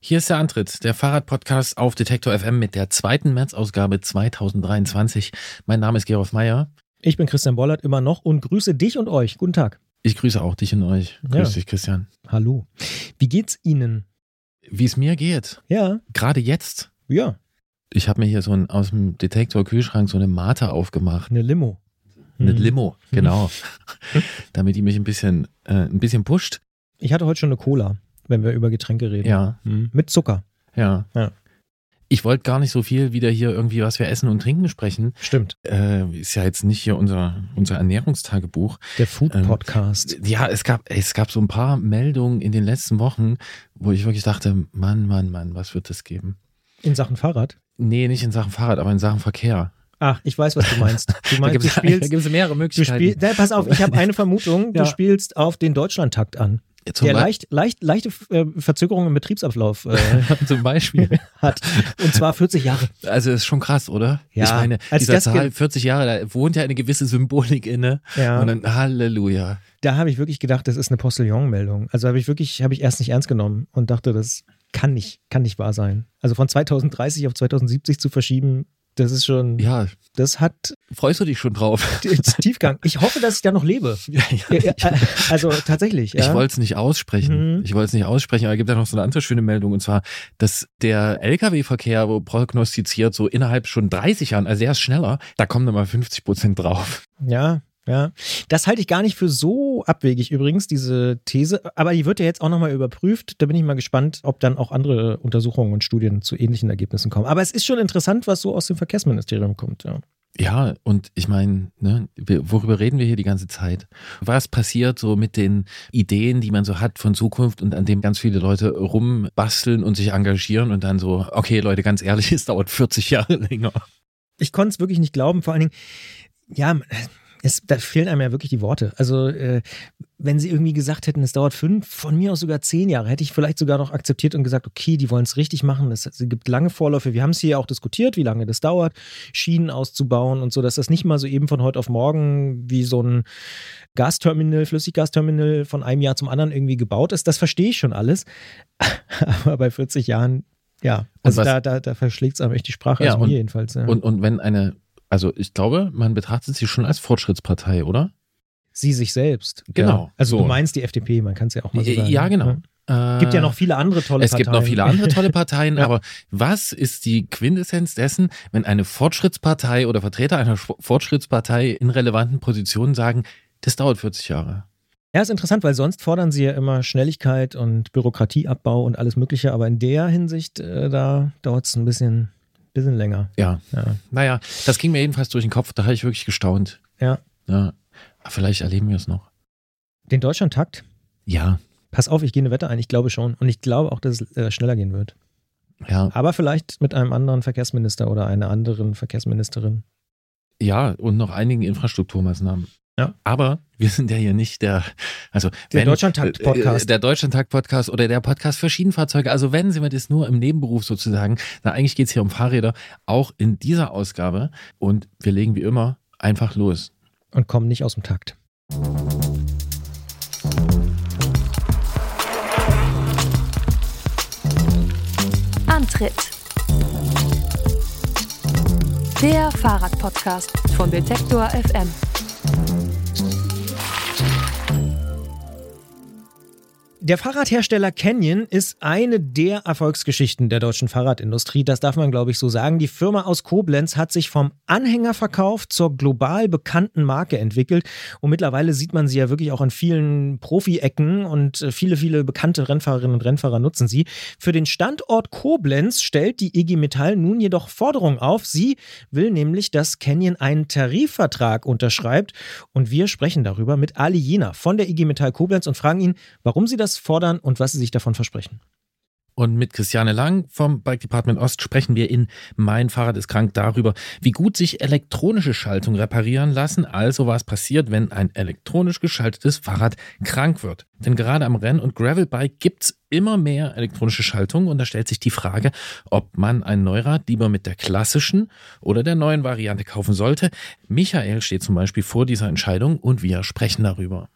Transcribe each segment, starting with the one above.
Hier ist der Antritt, der Fahrradpodcast auf Detektor FM mit der zweiten März-Ausgabe 2023. Mein Name ist Gerolf Meyer. Ich bin Christian Bollert immer noch und grüße dich und euch. Guten Tag. Ich grüße auch dich und euch. Grüß Ja. dich, Christian. Hallo. Wie geht's Ihnen? Wie es mir geht, Ja, gerade jetzt. ja, Ich habe mir hier so ein, aus dem Detektor-Kühlschrank so eine Mate aufgemacht. eine Limo. Eine Mhm. Limo, genau. Damit die mich ein bisschen, äh, ein bisschen pusht. Ich hatte heute schon eine Cola, wenn wir über Getränke reden. Ja, Mhm. Mit Zucker. ja. Ja. Ich wollte gar nicht so viel wieder hier irgendwie, was wir essen und trinken sprechen. Stimmt. Äh, ist ja jetzt nicht hier unser, unser Ernährungstagebuch. Der Food Ähm, Podcast. Ja, es gab, es gab so ein paar Meldungen in den letzten Wochen, wo ich wirklich dachte, Mann, Mann, Mann, was wird das geben? In Sachen Fahrrad. Nee, nicht in Sachen Fahrrad, aber in Sachen Verkehr. Ach, ich weiß, was du meinst. Du Da meinst, gibt du es da spielst. gibt's mehrere Du Möglichkeiten. spielst, na, pass auf, ich habe eine Vermutung. Du Ja. spielst auf den Deutschlandtakt an, der leicht, leicht, leichte äh, Verzögerungen im Betriebsablauf äh, zum Beispiel. hat. Und zwar 40 Jahre. Also ist schon krass, oder? Ja, Ich meine, als dieser Zahl, 40 Jahre, da wohnt ja eine gewisse Symbolik inne. Ja. Und dann Halleluja. da habe ich wirklich gedacht, das ist eine Postillon-Meldung. Also habe ich wirklich, habe ich erst nicht ernst genommen und dachte, das kann nicht, kann nicht wahr sein. Also von 2030 auf 2070 zu verschieben, das ist schon, Ja, das hat freust du dich schon drauf? Tiefgang. Ich hoffe, dass ich da noch lebe. Ja, Ja, also tatsächlich. Ja. Ich wollte es nicht aussprechen. Mhm. Ich wollte es nicht aussprechen, aber es gibt ja noch so eine andere schöne Meldung und zwar, dass der Lkw-Verkehr prognostiziert so innerhalb schon 30 Jahren, also der ist schneller, da kommen dann mal 50 Prozent drauf. Ja, ja. Das halte ich gar nicht für so abwegig übrigens, diese These. Aber die wird ja jetzt auch nochmal überprüft. Da bin ich mal gespannt, ob dann auch andere Untersuchungen und Studien zu ähnlichen Ergebnissen kommen. Aber es ist schon interessant, was so aus dem Verkehrsministerium kommt. Ja. Ja, und ich meine, ne, worüber reden wir hier die ganze Zeit? Was passiert so mit den Ideen, die man so hat von Zukunft und an dem ganz viele Leute rumbasteln und sich engagieren und dann so, okay Leute, ganz ehrlich, es dauert 40 Jahre länger. Ich konnte es wirklich nicht glauben. Vor allen Dingen, ja, es, da fehlen einem ja wirklich die Worte. Also, äh, wenn sie irgendwie gesagt hätten, es dauert fünf, von mir aus sogar zehn Jahre, hätte ich vielleicht sogar noch akzeptiert und gesagt, okay, die wollen es richtig machen. Es, gibt lange Vorläufe. Wir haben es hier auch diskutiert, wie lange das dauert, Schienen auszubauen und so, dass das nicht mal so eben von heute auf morgen wie so ein Gasterminal, Flüssiggasterminal von einem Jahr zum anderen irgendwie gebaut ist. Das verstehe ich schon alles. Aber bei 40 Jahren, ja, also was- da, da, da verschlägt es einem echt die Sprache, Ja, also und- mir jedenfalls. Ja. Und, und wenn eine, also ich glaube, man betrachtet sie schon als Fortschrittspartei, oder? Sie sich selbst. Genau, Ja. Also so. du meinst die FDP, man kann es ja auch mal so sagen. Ja, genau. Ja. Gibt ja noch viele andere tolle Es Parteien. gibt noch viele andere tolle Parteien, Ja. aber was ist die Quintessenz dessen, wenn eine Fortschrittspartei oder Vertreter einer Sch- Fortschrittspartei in relevanten Positionen sagen, das dauert 40 Jahre? Ja, ist interessant, weil sonst fordern sie ja immer Schnelligkeit und Bürokratieabbau und alles Mögliche, aber in der Hinsicht, äh, da dauert es ein bisschen, bisschen länger. Ja, Ja. naja, das ging mir jedenfalls durch den Kopf, da habe ich wirklich gestaunt. Ja. ja. Aber Vielleicht erleben wir es noch. Den Deutschlandtakt, Ja, pass auf, ich gehe eine Wette ein, ich glaube schon. Und ich glaube auch, dass es äh, schneller gehen wird. ja, Aber vielleicht mit einem anderen Verkehrsminister oder einer anderen Verkehrsministerin. ja, und noch einigen Infrastrukturmaßnahmen. Ja. Aber wir sind ja hier nicht der, also Der Deutschlandtakt-Podcast. äh, Der Deutschlandtakt-Podcast oder der Podcast für Schienenfahrzeuge. Also wenn sind wir das nur im Nebenberuf sozusagen. Na, eigentlich geht es hier um Fahrräder, auch in dieser Ausgabe. Und wir legen wie immer einfach los. Und kommen nicht aus dem Takt. Antritt. Der Fahrradpodcast von Detektor FM. Der Fahrradhersteller Canyon ist eine der Erfolgsgeschichten der deutschen Fahrradindustrie. Das darf man, glaube ich, so sagen. Die Firma aus Koblenz hat sich vom Anhängerverkauf zur global bekannten Marke entwickelt. Und mittlerweile sieht man sie ja wirklich auch an vielen Profi-Ecken und äh, viele, viele bekannte Rennfahrerinnen und Rennfahrer nutzen sie. Für den Standort Koblenz stellt die IG Metall nun jedoch Forderungen auf. Sie will nämlich, dass Canyon einen Tarifvertrag unterschreibt. Und wir sprechen darüber mit Ali Jena von der IG Metall Koblenz und fragen ihn, warum sie das fordern und was sie sich davon versprechen. Und mit Christiane Lang vom Bike Department Ost sprechen wir in Mein Fahrrad ist krank darüber, wie gut sich elektronische Schaltungen reparieren lassen, also was passiert, wenn ein elektronisch geschaltetes Fahrrad krank wird. Denn gerade am Renn- und Gravelbike gibt's immer mehr elektronische Schaltungen und da stellt sich die Frage, ob man ein Neurad lieber mit der klassischen oder der neuen Variante kaufen sollte. Michael steht zum Beispiel vor dieser Entscheidung und wir sprechen darüber.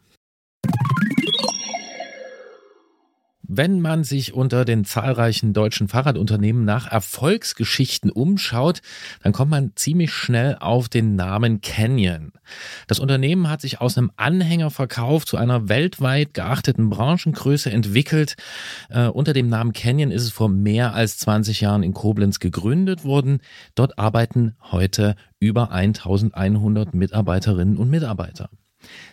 Wenn man sich unter den zahlreichen deutschen Fahrradunternehmen nach Erfolgsgeschichten umschaut, dann kommt man ziemlich schnell auf den Namen Canyon. Das Unternehmen hat sich aus einem Anhängerverkauf zu einer weltweit geachteten Branchengröße entwickelt. Äh, unter dem Namen Canyon ist es vor mehr als 20 Jahren in Koblenz gegründet worden. Dort arbeiten heute über 1100 Mitarbeiterinnen und Mitarbeiter.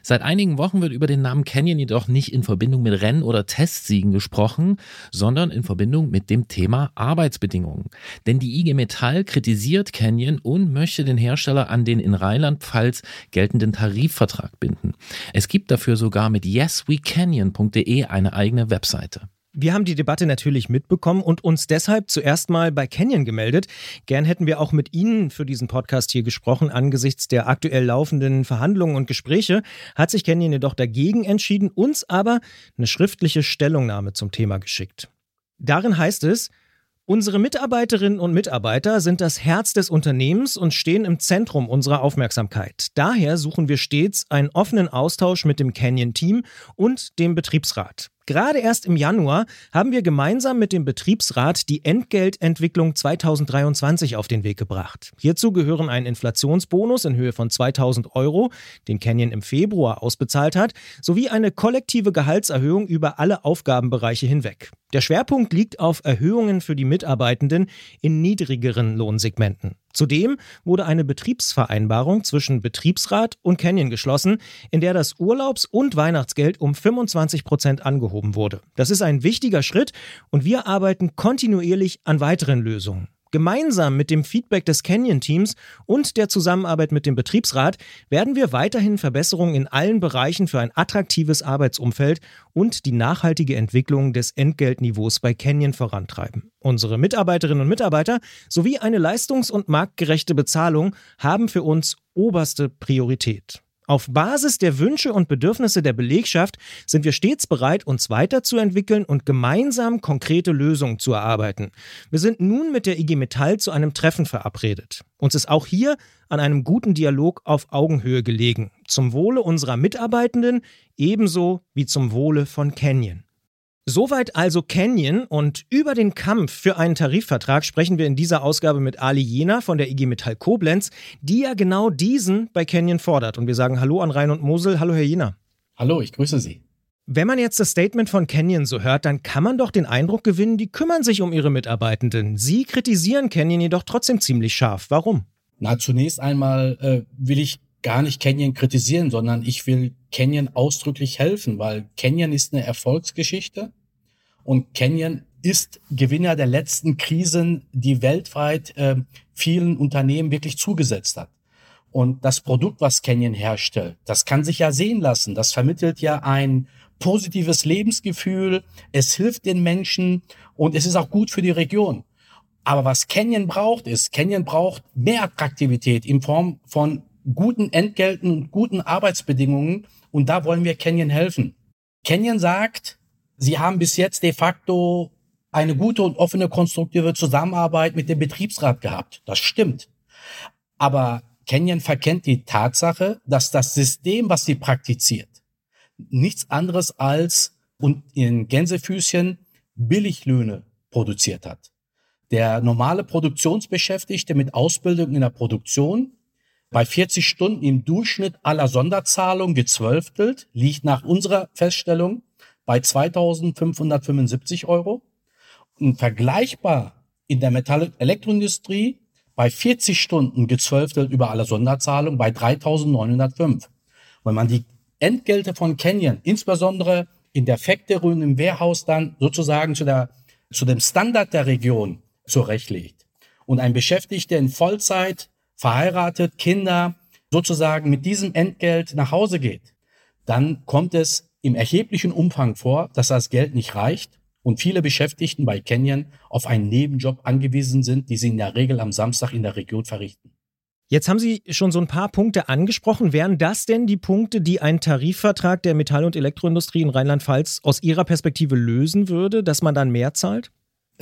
Seit einigen Wochen wird über den Namen Canyon jedoch nicht in Verbindung mit Renn- oder Testsiegen gesprochen, sondern in Verbindung mit dem Thema Arbeitsbedingungen. Denn die IG Metall kritisiert Canyon und möchte den Hersteller an den in Rheinland-Pfalz geltenden Tarifvertrag binden. Es gibt dafür sogar mit yeswecanyon.de eine eigene Webseite. Wir haben die Debatte natürlich mitbekommen und uns deshalb zuerst mal bei Canyon gemeldet. Gern hätten wir auch mit Ihnen für diesen Podcast hier gesprochen. Angesichts der aktuell laufenden Verhandlungen und Gespräche hat sich Canyon jedoch dagegen entschieden, uns aber eine schriftliche Stellungnahme zum Thema geschickt. Darin heißt es, Unsere Mitarbeiterinnen und Mitarbeiter sind das Herz des Unternehmens und stehen im Zentrum unserer Aufmerksamkeit. Daher suchen wir stets einen offenen Austausch mit dem Canyon-Team und dem Betriebsrat. Gerade erst im Januar haben wir gemeinsam mit dem Betriebsrat die Entgeltentwicklung 2023 auf den Weg gebracht. Hierzu gehören ein Inflationsbonus in Höhe von 2000 Euro, den Canyon im Februar ausbezahlt hat, sowie eine kollektive Gehaltserhöhung über alle Aufgabenbereiche hinweg. Der Schwerpunkt liegt auf Erhöhungen für die Mitarbeitenden in niedrigeren Lohnsegmenten. Zudem wurde eine Betriebsvereinbarung zwischen Betriebsrat und Canyon geschlossen, in der das Urlaubs- und Weihnachtsgeld um 25 Prozent angehoben wurde. Das ist ein wichtiger Schritt und wir arbeiten kontinuierlich an weiteren Lösungen. Gemeinsam mit dem Feedback des Canyon-Teams und der Zusammenarbeit mit dem Betriebsrat werden wir weiterhin Verbesserungen in allen Bereichen für ein attraktives Arbeitsumfeld und die nachhaltige Entwicklung des Entgeltniveaus bei Canyon vorantreiben. Unsere Mitarbeiterinnen und Mitarbeiter sowie eine leistungs- und marktgerechte Bezahlung haben für uns oberste Priorität. Auf Basis der Wünsche und Bedürfnisse der Belegschaft sind wir stets bereit, uns weiterzuentwickeln und gemeinsam konkrete Lösungen zu erarbeiten. Wir sind nun mit der IG Metall zu einem Treffen verabredet. Uns ist auch hier an einem guten Dialog auf Augenhöhe gelegen, zum Wohle unserer Mitarbeitenden ebenso wie zum Wohle von Canyon. Soweit also Canyon und über den Kampf für einen Tarifvertrag sprechen wir in dieser Ausgabe mit Ali Jena von der IG Metall Koblenz, die ja genau diesen bei Canyon fordert. Und wir sagen Hallo an Rhein und Mosel. Hallo, Herr Jena. Hallo, ich grüße Sie. Wenn man jetzt das Statement von Canyon so hört, dann kann man doch den Eindruck gewinnen, die kümmern sich um ihre Mitarbeitenden. Sie kritisieren Canyon jedoch trotzdem ziemlich scharf. Warum? Na, zunächst einmal äh, will ich gar nicht Canyon kritisieren, sondern ich will Canyon ausdrücklich helfen, weil Canyon ist eine Erfolgsgeschichte und Canyon ist Gewinner der letzten Krisen, die weltweit äh, vielen Unternehmen wirklich zugesetzt hat. Und das Produkt, was Canyon herstellt, das kann sich ja sehen lassen. Das vermittelt ja ein positives Lebensgefühl. Es hilft den Menschen und es ist auch gut für die Region. Aber was Canyon braucht, ist, Canyon braucht mehr Attraktivität in Form von guten Entgelten und guten Arbeitsbedingungen. Und da wollen wir Canyon helfen. Canyon sagt, Sie haben bis jetzt de facto eine gute und offene konstruktive Zusammenarbeit mit dem Betriebsrat gehabt. Das stimmt. Aber Canyon verkennt die Tatsache, dass das System, was sie praktiziert, nichts anderes als und in Gänsefüßchen Billiglöhne produziert hat. Der normale Produktionsbeschäftigte mit Ausbildung in der Produktion bei 40 Stunden im Durchschnitt aller Sonderzahlungen gezwölftelt, liegt nach unserer Feststellung bei 2.575 Euro. Und vergleichbar in der Metall- Elektroindustrie bei 40 Stunden gezwölftelt über alle Sonderzahlungen bei 3.905. Wenn man die Entgelte von Canyon, insbesondere in der Factory und im Warehouse dann sozusagen zu der, zu dem Standard der Region zurechtlegt und ein Beschäftigter in Vollzeit, verheiratet, Kinder, sozusagen mit diesem Entgelt nach Hause geht, dann kommt es im erheblichen Umfang vor, dass das Geld nicht reicht und viele Beschäftigten bei Canyon auf einen Nebenjob angewiesen sind, die sie in der Regel am Samstag in der Region verrichten. Jetzt haben Sie schon so ein paar Punkte angesprochen. Wären das denn die Punkte, die ein Tarifvertrag der Metall- und Elektroindustrie in Rheinland-Pfalz aus Ihrer Perspektive lösen würde, dass man dann mehr zahlt?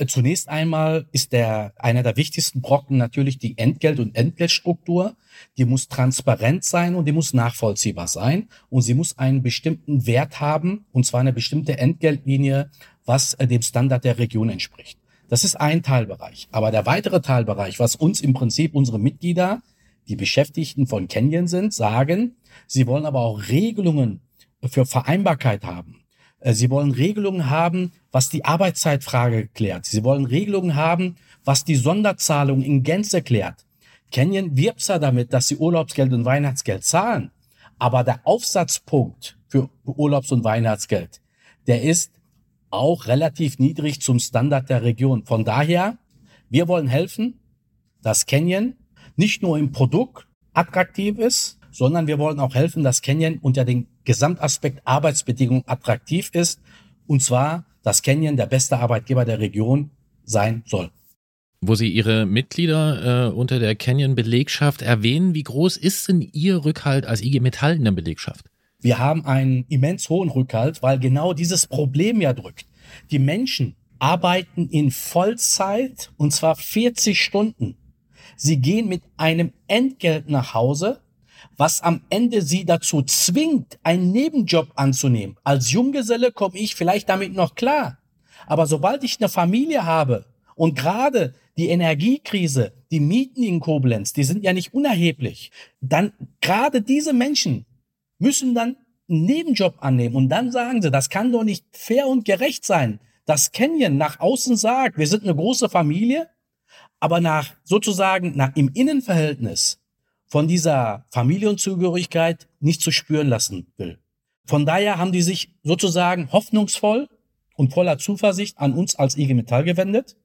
Zunächst einmal ist der, einer der wichtigsten Brocken natürlich die Entgelt- und Entgeltstruktur. Die muss transparent sein und die muss nachvollziehbar sein. Und sie muss einen bestimmten Wert haben, und zwar eine bestimmte Entgeltlinie, was äh, dem Standard der Region entspricht. Das ist ein Teilbereich. Aber der weitere Teilbereich, was uns im Prinzip unsere Mitglieder, die Beschäftigten von Canyon sind, sagen, sie wollen aber auch Regelungen für Vereinbarkeit haben. Äh, sie wollen Regelungen haben, was die Arbeitszeitfrage klärt. Sie wollen Regelungen haben, was die Sonderzahlung in Gänze klärt. Canyon wirbt zwar damit, dass sie Urlaubsgeld und Weihnachtsgeld zahlen, aber der Aufsatzpunkt für Urlaubs- und Weihnachtsgeld, der ist auch relativ niedrig zum Standard der Region. Von daher, wir wollen helfen, dass Canyon nicht nur im Produkt attraktiv ist, sondern wir wollen auch helfen, dass Canyon unter dem Gesamtaspekt Arbeitsbedingungen attraktiv ist. Und zwar, dass Canyon der beste Arbeitgeber der Region sein soll. Wo Sie Ihre Mitglieder äh, unter der Canyon-Belegschaft erwähnen, wie groß ist denn Ihr Rückhalt als IG Metall in der Belegschaft? Wir haben einen immens hohen Rückhalt, weil genau dieses Problem ja drückt. Die Menschen arbeiten in Vollzeit und zwar 40 Stunden. Sie gehen mit einem Entgelt nach Hause, was am Ende sie dazu zwingt, einen Nebenjob anzunehmen. Als Junggeselle komme ich vielleicht damit noch klar. Aber sobald ich eine Familie habe und gerade die Energiekrise, die Mieten in Koblenz, die sind ja nicht unerheblich, dann gerade diese Menschen müssen dann einen Nebenjob annehmen und dann sagen sie, das kann doch nicht fair und gerecht sein, dass Canyon nach außen sagt, wir sind eine große Familie, aber nach sozusagen nach im Innenverhältnis von dieser Familienzugehörigkeit nicht zu spüren lassen will. Von daher haben die sich sozusagen hoffnungsvoll und voller Zuversicht an uns als IG Metall gewendet.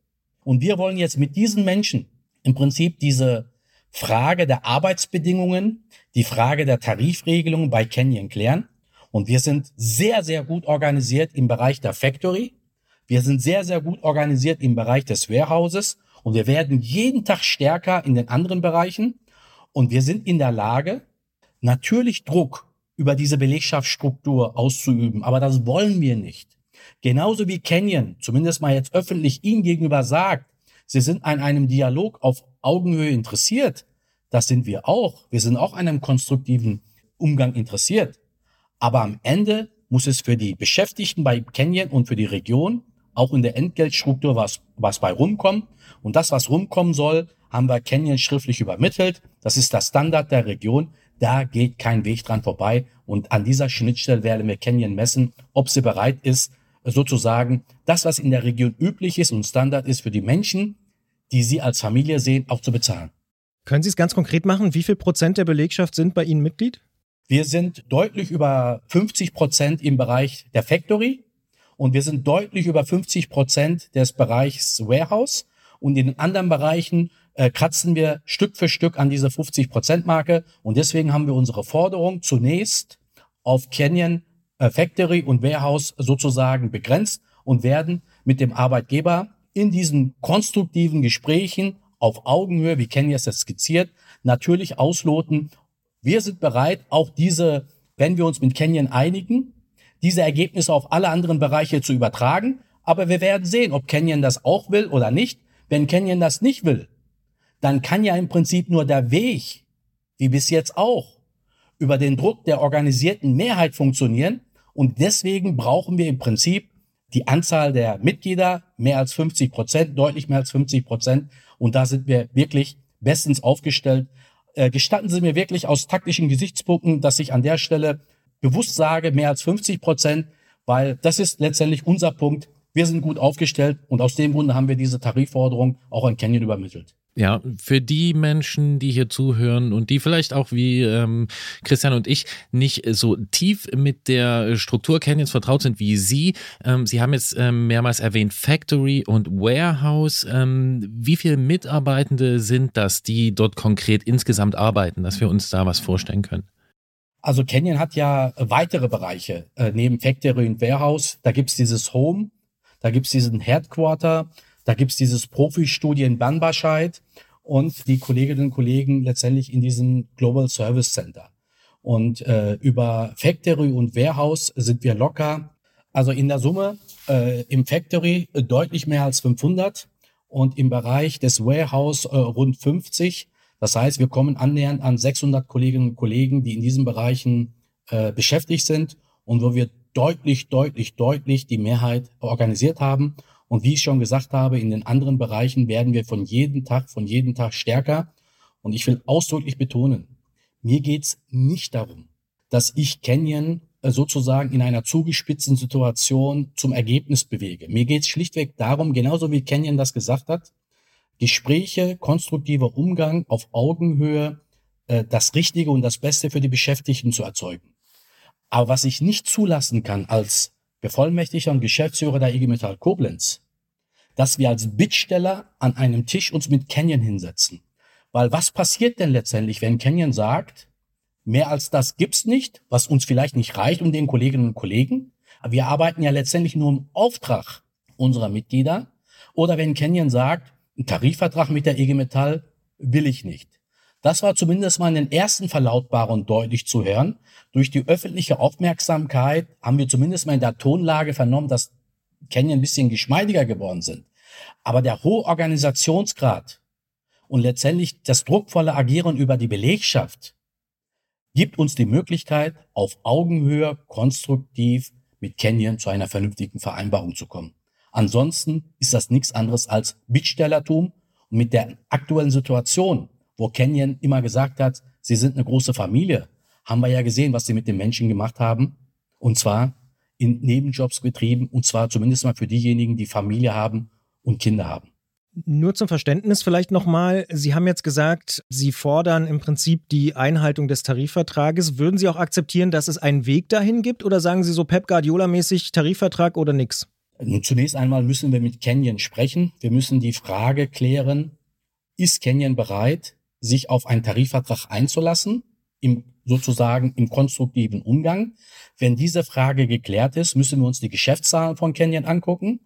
Und wir wollen jetzt mit diesen Menschen im Prinzip diese Frage der Arbeitsbedingungen, die Frage der Tarifregelungen bei Canyon klären. Und wir sind sehr, sehr gut organisiert im Bereich der Factory. Wir sind sehr, sehr gut organisiert im Bereich des Warehouses. Und wir werden jeden Tag stärker in den anderen Bereichen. Und wir sind in der Lage, natürlich Druck über diese Belegschaftsstruktur auszuüben. Aber das wollen wir nicht. Genauso wie Canyon, zumindest mal jetzt öffentlich Ihnen gegenüber sagt, Sie sind an einem Dialog auf Augenhöhe interessiert. Das sind wir auch. Wir sind auch an einem konstruktiven Umgang interessiert. Aber am Ende muss es für die Beschäftigten bei Canyon und für die Region auch in der Entgeltstruktur was, was bei rumkommt. Und das, was rumkommen soll, haben wir Canyon schriftlich übermittelt. Das ist der Standard der Region. Da geht kein Weg dran vorbei. Und an dieser Schnittstelle werden wir Canyon messen, ob sie bereit ist, sozusagen das, was in der Region üblich ist und Standard ist für die Menschen, die sie als Familie sehen, auch zu bezahlen. Können Sie es ganz konkret machen? Wie viel Prozent der Belegschaft sind bei Ihnen Mitglied? Wir sind deutlich über 50 Prozent im Bereich der Factory und wir sind deutlich über 50 Prozent des Bereichs Warehouse und in den anderen Bereichen äh, kratzen wir Stück für Stück an diese 50 Prozent Marke und deswegen haben wir unsere Forderung zunächst auf Canyon äh, Factory und Warehouse sozusagen begrenzt und werden mit dem Arbeitgeber in diesen konstruktiven Gesprächen auf Augenhöhe, wie Kenny es jetzt skizziert, natürlich ausloten. Wir sind bereit, auch diese, wenn wir uns mit Canyon einigen, diese Ergebnisse auf alle anderen Bereiche zu übertragen. Aber wir werden sehen, ob Canyon das auch will oder nicht. Wenn Canyon das nicht will, dann kann ja im Prinzip nur der Weg, wie bis jetzt auch, über den Druck der organisierten Mehrheit funktionieren. Und deswegen brauchen wir im Prinzip die Anzahl der Mitglieder mehr als 50 Prozent, deutlich mehr als 50 Prozent. Und da sind wir wirklich bestens aufgestellt. Äh, gestatten Sie mir wirklich aus taktischen Gesichtspunkten, dass ich an der Stelle bewusst sage, mehr als 50 Prozent, weil das ist letztendlich unser Punkt. Wir sind gut aufgestellt und aus dem Grunde haben wir diese Tarifforderung auch an Canyon übermittelt. Ja, für die Menschen, die hier zuhören und die vielleicht auch wie ähm, Christian und ich nicht so tief mit der Struktur Canyons vertraut sind wie Sie. Ähm, Sie haben jetzt ähm, mehrmals erwähnt Factory und Warehouse. Ähm, wie viele Mitarbeitende sind das, die dort konkret insgesamt arbeiten, dass wir uns da was vorstellen können? Also Canyon hat ja weitere Bereiche äh, neben Factory und Warehouse. Da gibt's dieses Home, da gibt's diesen Headquarter, da gibt's dieses Profi-Studien Banbarscheid und die Kolleginnen und Kollegen letztendlich in diesem Global Service Center. Und äh, über Factory und Warehouse sind wir locker. Also in der Summe äh, im Factory deutlich mehr als 500 und im Bereich des Warehouse äh, rund 50. Das heißt, wir kommen annähernd an 600 Kolleginnen und Kollegen, die in diesen Bereichen äh, beschäftigt sind und wo wir deutlich, deutlich, deutlich die Mehrheit organisiert haben. Und wie ich schon gesagt habe, in den anderen Bereichen werden wir von jedem Tag, von jedem Tag stärker. Und ich will ausdrücklich betonen, mir geht's nicht darum, dass ich Canyon äh, sozusagen in einer zugespitzten Situation zum Ergebnis bewege. Mir geht's schlichtweg darum, genauso wie Canyon das gesagt hat, Gespräche, konstruktiver Umgang auf Augenhöhe, äh, das Richtige und das Beste für die Beschäftigten zu erzeugen. Aber was ich nicht zulassen kann als Bevollmächtigter und Geschäftsführer der IG Metall Koblenz, dass wir als Bittsteller an einem Tisch uns mit Canyon hinsetzen. Weil was passiert denn letztendlich, wenn Canyon sagt, mehr als das gibt's nicht, was uns vielleicht nicht reicht und den Kolleginnen und Kollegen, aber wir arbeiten ja letztendlich nur im Auftrag unserer Mitglieder. Oder wenn Canyon sagt, ein Tarifvertrag mit der IG Metall will ich nicht. Das war zumindest mal in den ersten Verlautbarungen deutlich zu hören. Durch die öffentliche Aufmerksamkeit haben wir zumindest mal in der Tonlage vernommen, dass Canyon ein bisschen geschmeidiger geworden sind. Aber der hohe Organisationsgrad und letztendlich das druckvolle Agieren über die Belegschaft gibt uns die Möglichkeit, auf Augenhöhe konstruktiv mit Canyon zu einer vernünftigen Vereinbarung zu kommen. Ansonsten ist das nichts anderes als Bittstellertum und mit der aktuellen Situation wo Canyon immer gesagt hat, sie sind eine große Familie, haben wir ja gesehen, was sie mit den Menschen gemacht haben. Und zwar in Nebenjobs getrieben, und zwar zumindest mal für diejenigen, die Familie haben und Kinder haben. Nur zum Verständnis vielleicht nochmal. Sie haben jetzt gesagt, Sie fordern im Prinzip die Einhaltung des Tarifvertrages. Würden Sie auch akzeptieren, dass es einen Weg dahin gibt oder sagen Sie so Pep Guardiola-mäßig Tarifvertrag oder nix? Nun, zunächst einmal müssen wir mit Canyon sprechen. Wir müssen die Frage klären, ist Canyon bereit, sich auf einen Tarifvertrag einzulassen, im, sozusagen im konstruktiven Umgang. Wenn diese Frage geklärt ist, müssen wir uns die Geschäftszahlen von Canyon angucken,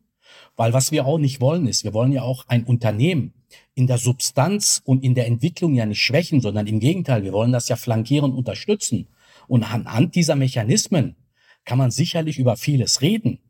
weil was wir auch nicht wollen ist, wir wollen ja auch ein Unternehmen in der Substanz und in der Entwicklung ja nicht schwächen, sondern im Gegenteil, wir wollen das ja flankieren unterstützen. Und anhand dieser Mechanismen kann man sicherlich über vieles reden.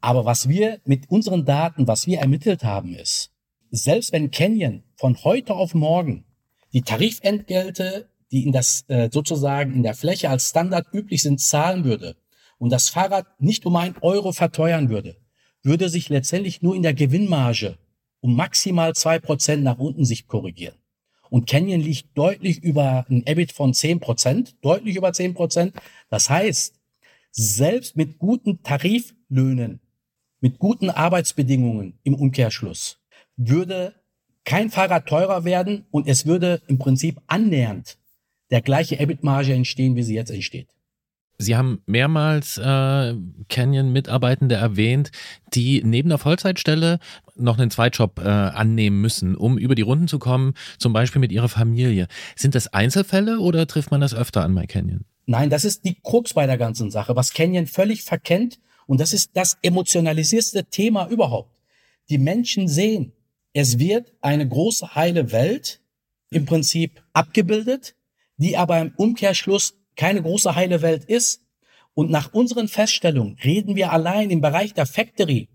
Aber was wir mit unseren Daten, was wir ermittelt haben, ist, selbst wenn Canyon von heute auf morgen die Tarifentgelte, die in das äh, sozusagen in der Fläche als Standard üblich sind, zahlen würde und das Fahrrad nicht um ein Euro verteuern würde, würde sich letztendlich nur in der Gewinnmarge um maximal zwei Prozent nach unten sich korrigieren. Und Canyon liegt deutlich über ein EBIT von zehn Prozent, deutlich über zehn Prozent. Das heißt, selbst mit guten Tariflöhnen, mit guten Arbeitsbedingungen im Umkehrschluss, würde kein Fahrrad teurer werden und es würde im Prinzip annähernd der gleiche EBIT-Marge entstehen, wie sie jetzt entsteht. Sie haben mehrmals äh, Canyon-Mitarbeitende erwähnt, die neben der Vollzeitstelle noch einen Zweitjob äh, annehmen müssen, um über die Runden zu kommen, zum Beispiel mit ihrer Familie. Sind das Einzelfälle oder trifft man das öfter an bei Canyon? Nein, das ist die Krux bei der ganzen Sache, was Canyon völlig verkennt. Und das ist das emotionalisierste Thema überhaupt. Die Menschen sehen, es wird eine große heile Welt im Prinzip abgebildet, die aber im Umkehrschluss keine große heile Welt ist. Und nach unseren Feststellungen reden wir allein im Bereich der Factory,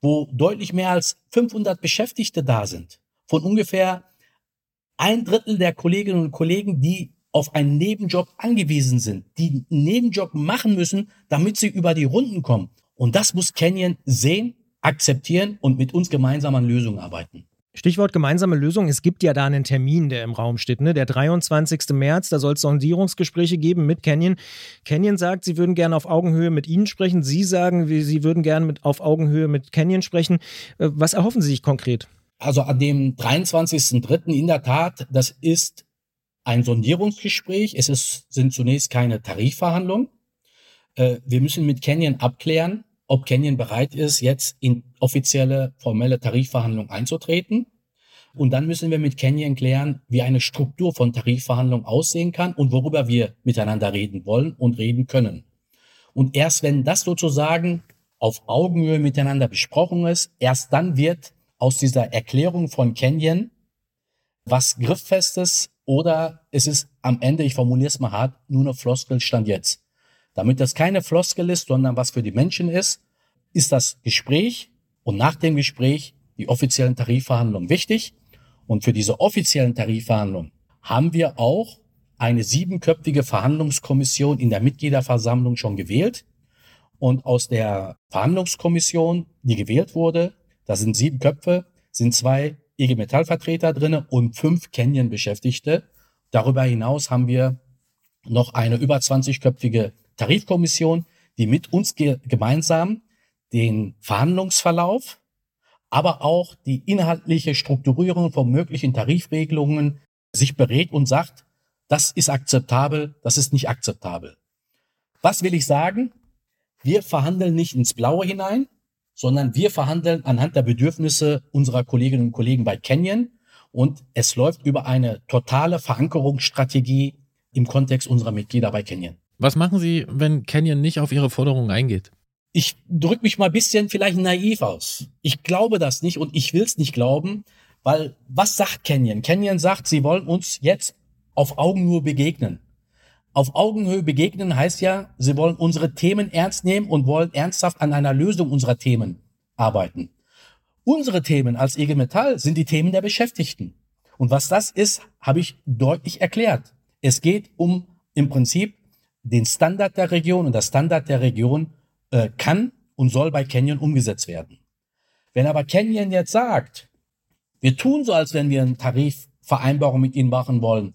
wo deutlich mehr als 500 Beschäftigte da sind, von ungefähr ein Drittel der Kolleginnen und Kollegen, die auf einen Nebenjob angewiesen sind, die einen Nebenjob machen müssen, damit sie über die Runden kommen. Und das muss Canyon sehen akzeptieren und mit uns gemeinsam an Lösungen arbeiten. Stichwort gemeinsame Lösung. Es gibt ja da einen Termin, der im Raum steht. Ne? Der 23. März, da soll es Sondierungsgespräche geben mit Canyon. Canyon sagt, sie würden gerne auf Augenhöhe mit Ihnen sprechen. Sie sagen, sie würden gerne mit, auf Augenhöhe mit Canyon sprechen. Äh, was erhoffen Sie sich konkret? Also an dem 23.3. in der Tat, das ist ein Sondierungsgespräch. Es ist, sind zunächst keine Tarifverhandlungen. Äh, wir müssen mit Canyon abklären, ob Canyon bereit ist, jetzt in offizielle, formelle Tarifverhandlungen einzutreten. Und dann müssen wir mit Canyon klären, wie eine Struktur von Tarifverhandlungen aussehen kann und worüber wir miteinander reden wollen und reden können. Und erst wenn das sozusagen auf Augenhöhe miteinander besprochen ist, erst dann wird aus dieser Erklärung von Canyon was Grifffestes oder es ist am Ende, ich formuliere es mal hart, nur eine Floskel stand jetzt. Damit das keine Floskel ist, sondern was für die Menschen ist, ist das Gespräch und nach dem Gespräch die offiziellen Tarifverhandlungen wichtig. Und für diese offiziellen Tarifverhandlungen haben wir auch eine siebenköpfige Verhandlungskommission in der Mitgliederversammlung schon gewählt. Und aus der Verhandlungskommission, die gewählt wurde, da sind sieben Köpfe, sind zwei IG Metall-Vertreter drinne und fünf Canyon-Beschäftigte. Darüber hinaus haben wir noch eine über 20-köpfige Tarifkommission, die mit uns ge gemeinsam den Verhandlungsverlauf, aber auch die inhaltliche Strukturierung von möglichen Tarifregelungen sich berät und sagt, das ist akzeptabel, das ist nicht akzeptabel. Was will ich sagen? Wir verhandeln nicht ins Blaue hinein, sondern wir verhandeln anhand der Bedürfnisse unserer Kolleginnen und Kollegen bei Canyon und es läuft über eine totale Verankerungsstrategie im Kontext unserer Mitglieder bei Canyon. Was machen Sie, wenn Canyon nicht auf Ihre Forderungen eingeht? Ich drücke mich mal ein bisschen vielleicht naiv aus. Ich glaube das nicht und ich will es nicht glauben, weil was sagt Canyon? Canyon sagt, sie wollen uns jetzt auf Augenhöhe begegnen. Auf Augenhöhe begegnen heißt ja, sie wollen unsere Themen ernst nehmen und wollen ernsthaft an einer Lösung unserer Themen arbeiten. Unsere Themen als IG Metall sind die Themen der Beschäftigten. Und was das ist, habe ich deutlich erklärt. Es geht um im Prinzip den Standard der Region und der Standard der Region äh, kann und soll bei Canyon umgesetzt werden. Wenn aber Canyon jetzt sagt, wir tun so, als wenn wir eine Tarifvereinbarung mit ihnen machen wollen,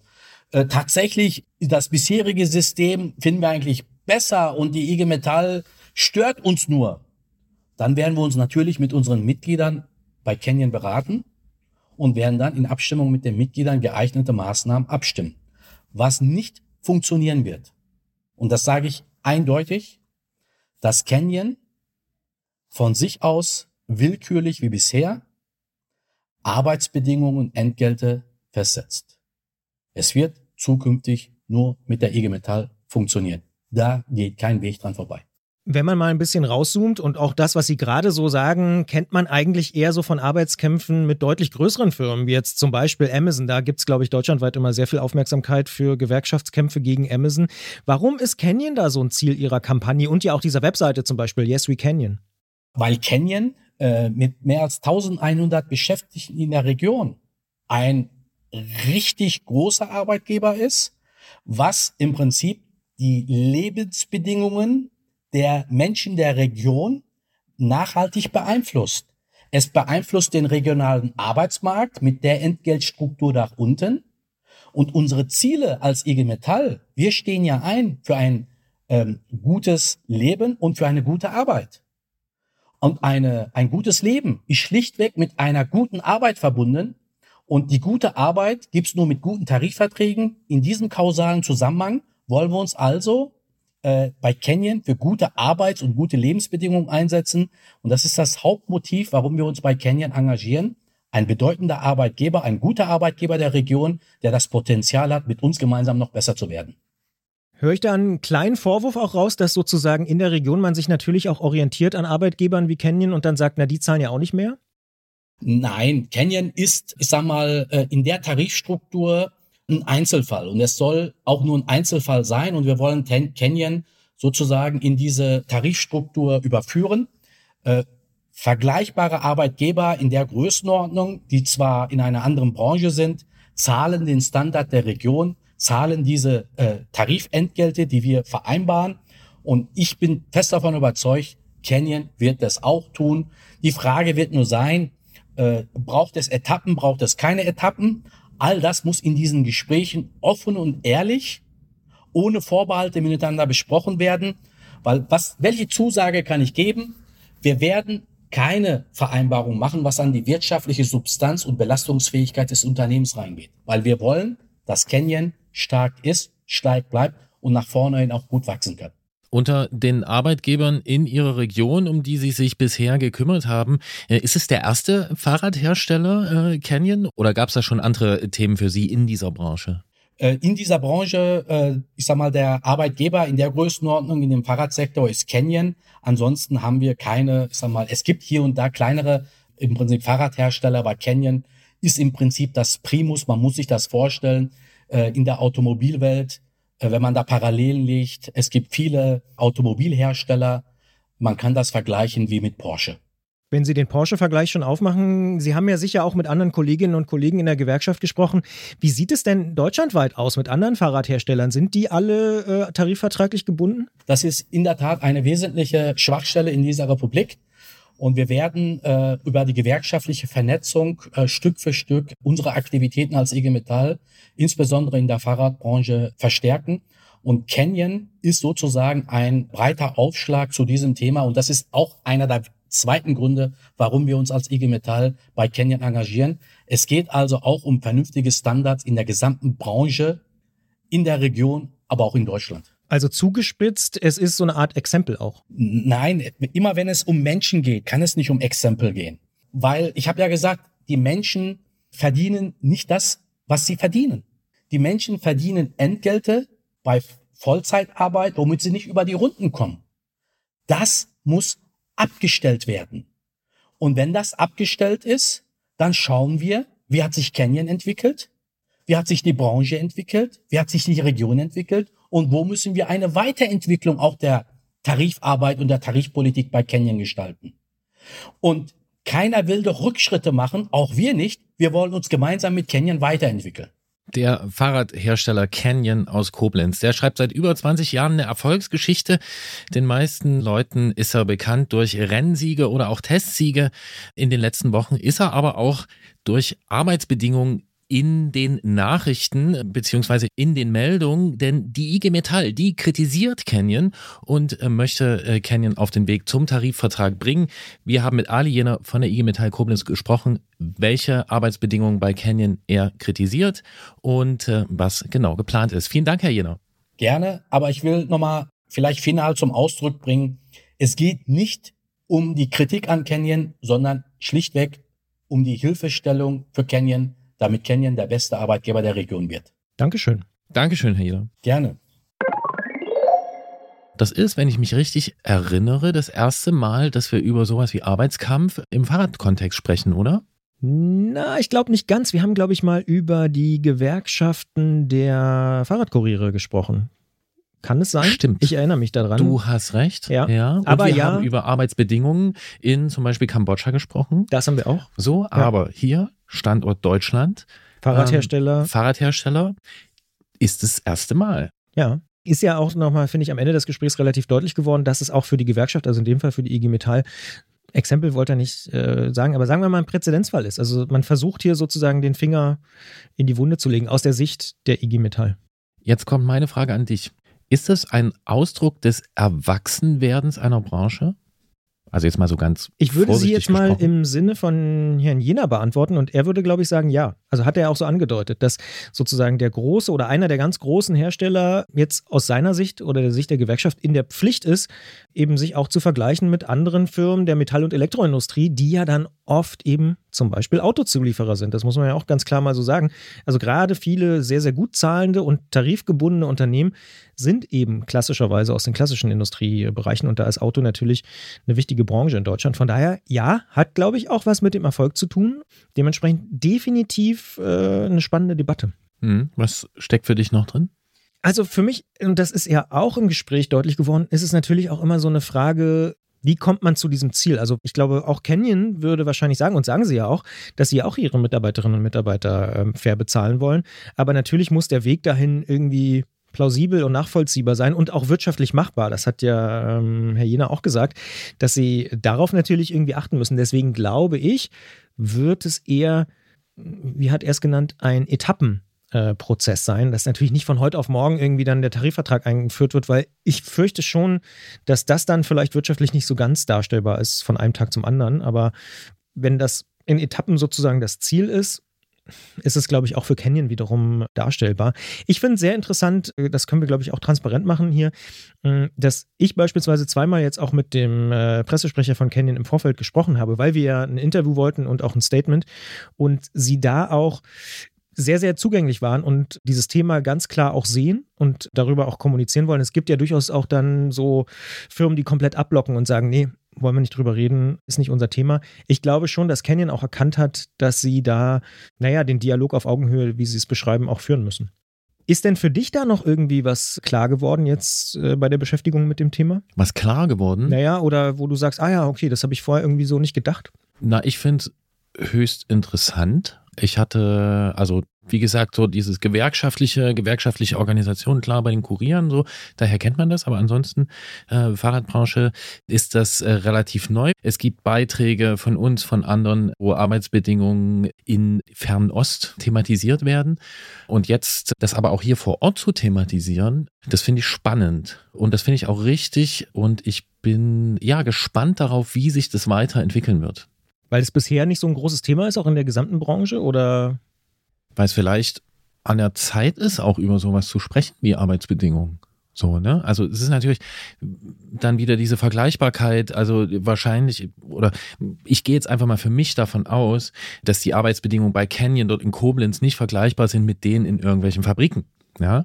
äh, tatsächlich das bisherige System finden wir eigentlich besser und die IG Metall stört uns nur, dann werden wir uns natürlich mit unseren Mitgliedern bei Canyon beraten und werden dann in Abstimmung mit den Mitgliedern geeignete Maßnahmen abstimmen. Was nicht funktionieren wird, und das sage ich eindeutig, dass Canyon von sich aus willkürlich wie bisher Arbeitsbedingungen und Entgelte festsetzt. Es wird zukünftig nur mit der IG Metall funktionieren. Da geht kein Weg dran vorbei. Wenn man mal ein bisschen rauszoomt und auch das, was Sie gerade so sagen, kennt man eigentlich eher so von Arbeitskämpfen mit deutlich größeren Firmen, wie jetzt zum Beispiel Amazon. Da gibt es, glaube ich, deutschlandweit immer sehr viel Aufmerksamkeit für Gewerkschaftskämpfe gegen Amazon. Warum ist Canyon da so ein Ziel Ihrer Kampagne und ja auch dieser Webseite zum Beispiel, Yes We Canyon? Weil Canyon äh, mit mehr als 1100 Beschäftigten in der Region ein richtig großer Arbeitgeber ist, was im Prinzip die Lebensbedingungen der Menschen der Region nachhaltig beeinflusst. Es beeinflusst den regionalen Arbeitsmarkt mit der Entgeltstruktur nach unten. Und unsere Ziele als IG Metall, wir stehen ja ein für ein ähm, gutes Leben und für eine gute Arbeit. Und eine, ein gutes Leben ist schlichtweg mit einer guten Arbeit verbunden. Und die gute Arbeit gibt's nur mit guten Tarifverträgen. In diesem kausalen Zusammenhang wollen wir uns also äh, bei Canyon für gute Arbeits- und gute Lebensbedingungen einsetzen. Und das ist das Hauptmotiv, warum wir uns bei Canyon engagieren. Ein bedeutender Arbeitgeber, ein guter Arbeitgeber der Region, der das Potenzial hat, mit uns gemeinsam noch besser zu werden. Höre ich da einen kleinen Vorwurf auch raus, dass sozusagen in der Region man sich natürlich auch orientiert an Arbeitgebern wie Canyon und dann sagt, na, die zahlen ja auch nicht mehr? Nein, Canyon ist, ich sag mal, äh, in der Tarifstruktur ein Einzelfall und es soll auch nur ein Einzelfall sein und wir wollen Canyon sozusagen in diese Tarifstruktur überführen. Äh, vergleichbare Arbeitgeber in der Größenordnung, die zwar in einer anderen Branche sind, zahlen den Standard der Region, zahlen diese äh, Tarifentgelte, die wir vereinbaren. Und ich bin fest davon überzeugt, Canyon wird das auch tun. Die Frage wird nur sein, äh, braucht es Etappen, braucht es keine Etappen? All das muss in diesen Gesprächen offen und ehrlich, ohne Vorbehalte miteinander besprochen werden. Weil was, welche Zusage kann ich geben? Wir werden keine Vereinbarung machen, was an die wirtschaftliche Substanz und Belastungsfähigkeit des Unternehmens reingeht. Weil wir wollen, dass Canyon stark ist, stark bleibt und nach vorne hin auch gut wachsen kann unter den Arbeitgebern in Ihrer Region, um die Sie sich bisher gekümmert haben. Äh, ist es der erste Fahrradhersteller äh, Canyon oder gab es da schon andere Themen für Sie in dieser Branche? Äh, in dieser Branche, äh, ich sag mal, der Arbeitgeber in der Größenordnung in dem Fahrradsektor ist Canyon. Ansonsten haben wir keine, ich sag mal, es gibt hier und da kleinere, im Prinzip Fahrradhersteller, aber Canyon ist im Prinzip das Primus. Man muss sich das vorstellen. In der Automobilwelt wenn man da Parallelen legt, es gibt viele Automobilhersteller, man kann das vergleichen wie mit Porsche. Wenn Sie den Porsche-Vergleich schon aufmachen, Sie haben ja sicher auch mit anderen Kolleginnen und Kollegen in der Gewerkschaft gesprochen. Wie sieht es denn deutschlandweit aus mit anderen Fahrradherstellern? Sind die alle äh, tarifvertraglich gebunden? Das ist in der Tat eine wesentliche Schwachstelle in dieser Republik. Und wir werden äh, über die gewerkschaftliche Vernetzung äh, Stück für Stück unsere Aktivitäten als IG Metall, insbesondere in der Fahrradbranche, verstärken. Und Canyon ist sozusagen ein breiter Aufschlag zu diesem Thema. Und das ist auch einer der zweiten Gründe, warum wir uns als IG Metall bei Canyon engagieren. Es geht also auch um vernünftige Standards in der gesamten Branche, in der Region, aber auch in Deutschland. Also zugespitzt, es ist so eine Art Exempel auch. Nein, immer wenn es um Menschen geht, kann es nicht um Exempel gehen. Weil ich habe ja gesagt, die Menschen verdienen nicht das, was sie verdienen. Die Menschen verdienen Entgelte bei Vollzeitarbeit, womit sie nicht über die Runden kommen. Das muss abgestellt werden. Und wenn das abgestellt ist, dann schauen wir, wie hat sich Canyon entwickelt, wie hat sich die Branche entwickelt, wie hat sich die Region entwickelt und wo müssen wir eine Weiterentwicklung auch der Tarifarbeit und der Tarifpolitik bei Canyon gestalten. Und keiner will doch Rückschritte machen, auch wir nicht. Wir wollen uns gemeinsam mit Canyon weiterentwickeln. Der Fahrradhersteller Canyon aus Koblenz, der schreibt seit über 20 Jahren eine Erfolgsgeschichte. Den meisten Leuten ist er bekannt durch Rennsiege oder auch Testsiege. In den letzten Wochen ist er aber auch durch Arbeitsbedingungen in den Nachrichten beziehungsweise in den Meldungen, denn die IG Metall, die kritisiert Canyon und äh, möchte äh, Canyon auf den Weg zum Tarifvertrag bringen. Wir haben mit Ali Jener von der IG Metall Koblenz gesprochen, welche Arbeitsbedingungen bei Canyon er kritisiert und äh, was genau geplant ist. Vielen Dank, Herr Jener. Gerne, aber ich will nochmal vielleicht final zum Ausdruck bringen, es geht nicht um die Kritik an Canyon, sondern schlichtweg um die Hilfestellung für Canyon damit Canyon der beste Arbeitgeber der Region wird. Dankeschön. Dankeschön, Herr Jeder. Gerne. Das ist, wenn ich mich richtig erinnere, das erste Mal, dass wir über sowas wie Arbeitskampf im Fahrradkontext sprechen, oder? Na, ich glaube nicht ganz. Wir haben, glaube ich, mal über die Gewerkschaften der Fahrradkuriere gesprochen. Kann es sein? Stimmt. Ich erinnere mich daran. Du hast recht. Ja. ja. Und aber wir ja. haben über Arbeitsbedingungen in zum Beispiel Kambodscha gesprochen. Das haben wir auch. So, aber hier, Standort Deutschland. Fahrradhersteller. Ähm, Fahrradhersteller ist das erste Mal. Ja. Ist ja auch nochmal, finde ich, am Ende des Gesprächs relativ deutlich geworden, dass es auch für die Gewerkschaft, also in dem Fall für die IG Metall, Exempel wollte er nicht äh, sagen, aber sagen wir mal ein Präzedenzfall ist. Also man versucht hier sozusagen den Finger in die Wunde zu legen aus der Sicht der IG Metall. Jetzt kommt meine Frage an dich. Ist das ein Ausdruck des Erwachsenwerdens einer Branche? Also jetzt mal so ganz. Ich würde sie jetzt mal gesprochen. im Sinne von Herrn Jena beantworten und er würde, glaube ich, sagen, ja. Also hat er auch so angedeutet, dass sozusagen der große oder einer der ganz großen Hersteller jetzt aus seiner Sicht oder der Sicht der Gewerkschaft in der Pflicht ist, eben sich auch zu vergleichen mit anderen Firmen der Metall- und Elektroindustrie, die ja dann oft eben zum Beispiel Autozulieferer sind. Das muss man ja auch ganz klar mal so sagen. Also gerade viele sehr, sehr gut zahlende und tarifgebundene Unternehmen sind eben klassischerweise aus den klassischen Industriebereichen und da ist Auto natürlich eine wichtige Branche in Deutschland. Von daher, ja, hat, glaube ich, auch was mit dem Erfolg zu tun. Dementsprechend definitiv äh, eine spannende Debatte. Hm, was steckt für dich noch drin? Also für mich, und das ist ja auch im Gespräch deutlich geworden, ist es natürlich auch immer so eine Frage, wie kommt man zu diesem Ziel? Also ich glaube, auch Canyon würde wahrscheinlich sagen, und sagen sie ja auch, dass sie auch ihre Mitarbeiterinnen und Mitarbeiter ähm, fair bezahlen wollen. Aber natürlich muss der Weg dahin irgendwie plausibel und nachvollziehbar sein und auch wirtschaftlich machbar. Das hat ja ähm, Herr Jena auch gesagt, dass sie darauf natürlich irgendwie achten müssen. Deswegen glaube ich, wird es eher, wie hat er es genannt, ein Etappen. Prozess sein, dass natürlich nicht von heute auf morgen irgendwie dann der Tarifvertrag eingeführt wird, weil ich fürchte schon, dass das dann vielleicht wirtschaftlich nicht so ganz darstellbar ist von einem Tag zum anderen. Aber wenn das in Etappen sozusagen das Ziel ist, ist es, glaube ich, auch für Canyon wiederum darstellbar. Ich finde es sehr interessant, äh, das können wir, glaube ich, auch transparent machen hier, mh, dass ich beispielsweise zweimal jetzt auch mit dem äh, Pressesprecher von Canyon im Vorfeld gesprochen habe, weil wir ja ein Interview wollten und auch ein Statement und sie da auch sehr, sehr zugänglich waren und dieses Thema ganz klar auch sehen und darüber auch kommunizieren wollen. Es gibt ja durchaus auch dann so Firmen, die komplett abblocken und sagen, nee, wollen wir nicht drüber reden, ist nicht unser Thema. Ich glaube schon, dass Canyon auch erkannt hat, dass sie da, naja, den Dialog auf Augenhöhe, wie sie es beschreiben, auch führen müssen. Ist denn für dich da noch irgendwie was klar geworden jetzt äh, bei der Beschäftigung mit dem Thema? Was klar geworden? Naja, oder wo du sagst, ah ja, okay, das habe ich vorher irgendwie so nicht gedacht. Na, ich finde es höchst interessant. Ich hatte, also wie gesagt, so dieses gewerkschaftliche, gewerkschaftliche Organisation, klar bei den Kurieren, so, daher kennt man das, aber ansonsten, äh, Fahrradbranche ist das äh, relativ neu. Es gibt Beiträge von uns, von anderen, wo Arbeitsbedingungen in Fernost thematisiert werden. Und jetzt das aber auch hier vor Ort zu thematisieren, das finde ich spannend. Und das finde ich auch richtig. Und ich bin ja gespannt darauf, wie sich das weiterentwickeln wird. Weil es bisher nicht so ein großes Thema ist, auch in der gesamten Branche, oder? Weil es vielleicht an der Zeit ist, auch über sowas zu sprechen wie Arbeitsbedingungen. So, ne? Also es ist natürlich dann wieder diese Vergleichbarkeit, also wahrscheinlich, oder ich gehe jetzt einfach mal für mich davon aus, dass die Arbeitsbedingungen bei Canyon dort in Koblenz nicht vergleichbar sind mit denen in irgendwelchen Fabriken. Ja.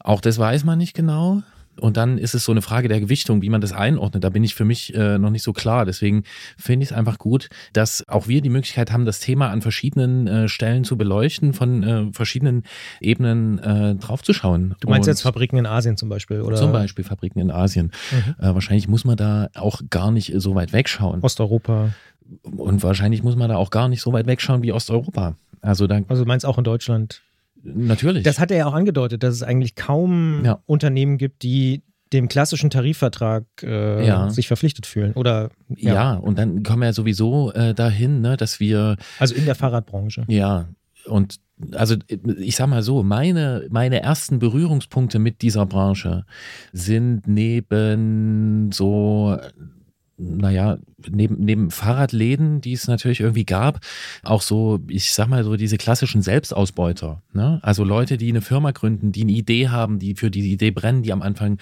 Auch das weiß man nicht genau. Und dann ist es so eine Frage der Gewichtung, wie man das einordnet. Da bin ich für mich äh, noch nicht so klar. Deswegen finde ich es einfach gut, dass auch wir die Möglichkeit haben, das Thema an verschiedenen äh, Stellen zu beleuchten, von äh, verschiedenen Ebenen äh, draufzuschauen. Du meinst Und jetzt Fabriken in Asien zum Beispiel, oder? Zum Beispiel Fabriken in Asien. Mhm. Äh, wahrscheinlich muss man da auch gar nicht so weit wegschauen. Osteuropa. Und wahrscheinlich muss man da auch gar nicht so weit wegschauen wie Osteuropa. Also da Also du meinst auch in Deutschland. Natürlich. Das hat er ja auch angedeutet, dass es eigentlich kaum Ja. Unternehmen gibt, die dem klassischen Tarifvertrag äh, Ja. sich verpflichtet fühlen. Oder ja. und dann kommen wir ja sowieso äh, dahin, ne, dass wir Also in der Fahrradbranche. Ja, und also ich sag mal so, meine, meine ersten Berührungspunkte mit dieser Branche sind neben so, naja, neben, neben Fahrradläden, die es natürlich irgendwie gab, auch so, ich sag mal so, diese klassischen Selbstausbeuter. Ne? Also Leute, die eine Firma gründen, die eine Idee haben, die für die Idee brennen, die am Anfang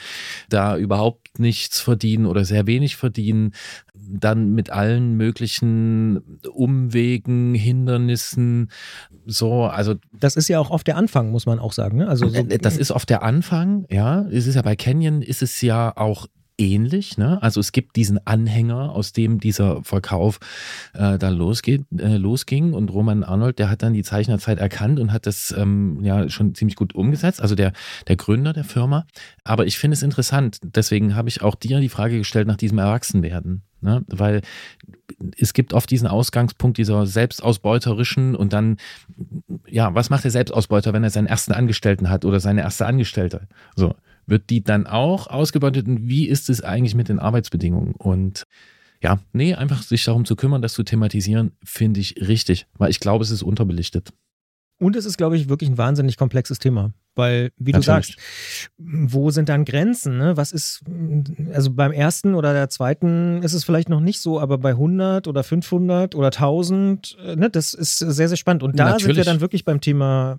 da überhaupt nichts verdienen oder sehr wenig verdienen, dann mit allen möglichen Umwegen, Hindernissen, so, also Das ist ja auch oft der Anfang, muss man auch sagen. Ne? Also so, äh, das ist oft der Anfang, ja. Es ist ja bei Canyon ist es ja auch ähnlich, ne? Also es gibt diesen Anhänger, aus dem dieser Verkauf äh, dann losgeht, äh, losging und Roman Arnold, der hat dann die Zeichnerzeit erkannt und hat das ähm, ja schon ziemlich gut umgesetzt, also der, der Gründer der Firma. Aber ich finde es interessant, deswegen habe ich auch dir die Frage gestellt nach diesem Erwachsenwerden. Ne? Weil es gibt oft diesen Ausgangspunkt dieser selbstausbeuterischen und dann, ja, was macht der Selbstausbeuter, wenn er seinen ersten Angestellten hat oder seine erste Angestellte? So, wird die dann auch ausgebeutet und wie ist es eigentlich mit den Arbeitsbedingungen? Und ja, nee, einfach sich darum zu kümmern, das zu thematisieren, finde ich richtig, weil ich glaube, es ist unterbelichtet. Und es ist, glaube ich, wirklich ein wahnsinnig komplexes Thema. Weil, wie du Natürlich. sagst, wo sind dann Grenzen? Ne? Was ist, also beim ersten oder der zweiten ist es vielleicht noch nicht so, aber bei 100 oder 500 oder 1000, äh, ne, das ist sehr, sehr spannend. Und da sind wir Natürlich. dann wirklich beim Thema,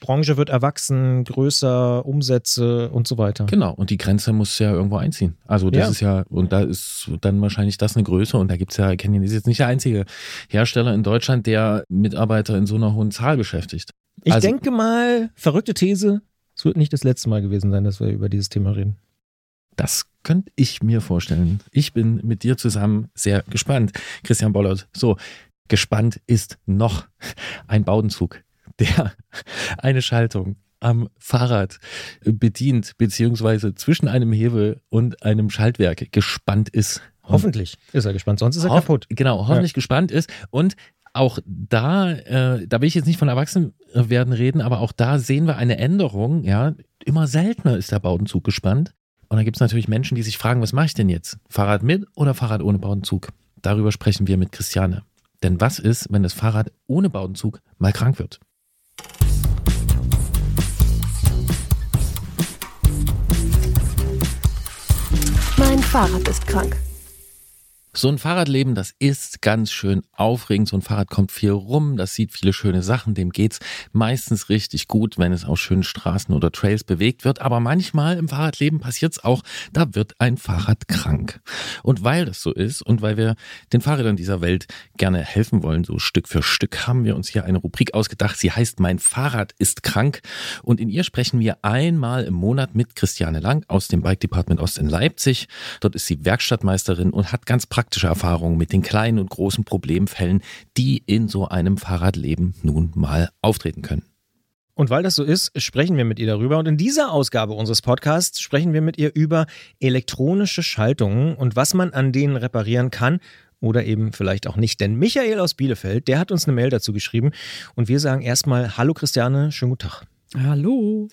Branche wird erwachsen, größer, Umsätze und so weiter. Genau, und die Grenze muss ja irgendwo einziehen. Also das Ja. ist ja, und da ist dann wahrscheinlich das eine Größe und da gibt es ja, Canyon ist jetzt nicht der einzige Hersteller in Deutschland, der Mitarbeiter in so einer hohen Zahl beschäftigt. Ich Also- denke mal, verrückte These, es wird nicht das letzte Mal gewesen sein, dass wir über dieses Thema reden. Das könnte ich mir vorstellen. Ich bin mit dir zusammen sehr gespannt, Christian Bollert. So, gespannt ist noch ein Baudenzug, der eine Schaltung am Fahrrad bedient, beziehungsweise zwischen einem Hebel und einem Schaltwerk gespannt ist. Hoffentlich ist er gespannt, sonst ist er kaputt. Genau, hoffentlich gespannt ist. Und auch da, äh, da will ich jetzt nicht von Erwachsenwerden reden, aber auch da sehen wir eine Änderung. Ja, immer seltener ist der Baudenzug gespannt. Und da gibt es natürlich Menschen, die sich fragen, was mache ich denn jetzt? Fahrrad mit oder Fahrrad ohne Baudenzug? Darüber sprechen wir mit Christiane. Denn was ist, wenn das Fahrrad ohne Baudenzug mal krank wird? Mein Fahrrad ist krank. So ein Fahrradleben, das ist ganz schön aufregend. So ein Fahrrad kommt viel rum, das sieht viele schöne Sachen, dem geht's meistens richtig gut, wenn es auf schönen Straßen oder Trails bewegt wird. Aber manchmal im Fahrradleben passiert's auch, da wird ein Fahrrad krank. Und weil das so ist und weil wir den Fahrrädern dieser Welt gerne helfen wollen, so Stück für Stück, haben wir uns hier eine Rubrik ausgedacht. Sie heißt Mein Fahrrad ist krank. Und in ihr sprechen wir einmal im Monat mit Christiane Lang aus dem Bike Department Ost in Leipzig. Dort ist sie Werkstattmeisterin und hat ganz praktische Erfahrungen mit den kleinen und großen Problemfällen, die in so einem Fahrradleben nun mal auftreten können. Und weil das so ist, sprechen wir mit ihr darüber. Und in dieser Ausgabe unseres Podcasts sprechen wir mit ihr über elektronische Schaltungen und was man an denen reparieren kann oder eben vielleicht auch nicht. Denn Michael aus Bielefeld, der hat uns eine Mail dazu geschrieben. Und wir sagen erstmal Hallo Christiane, schönen guten Tag. Hallo.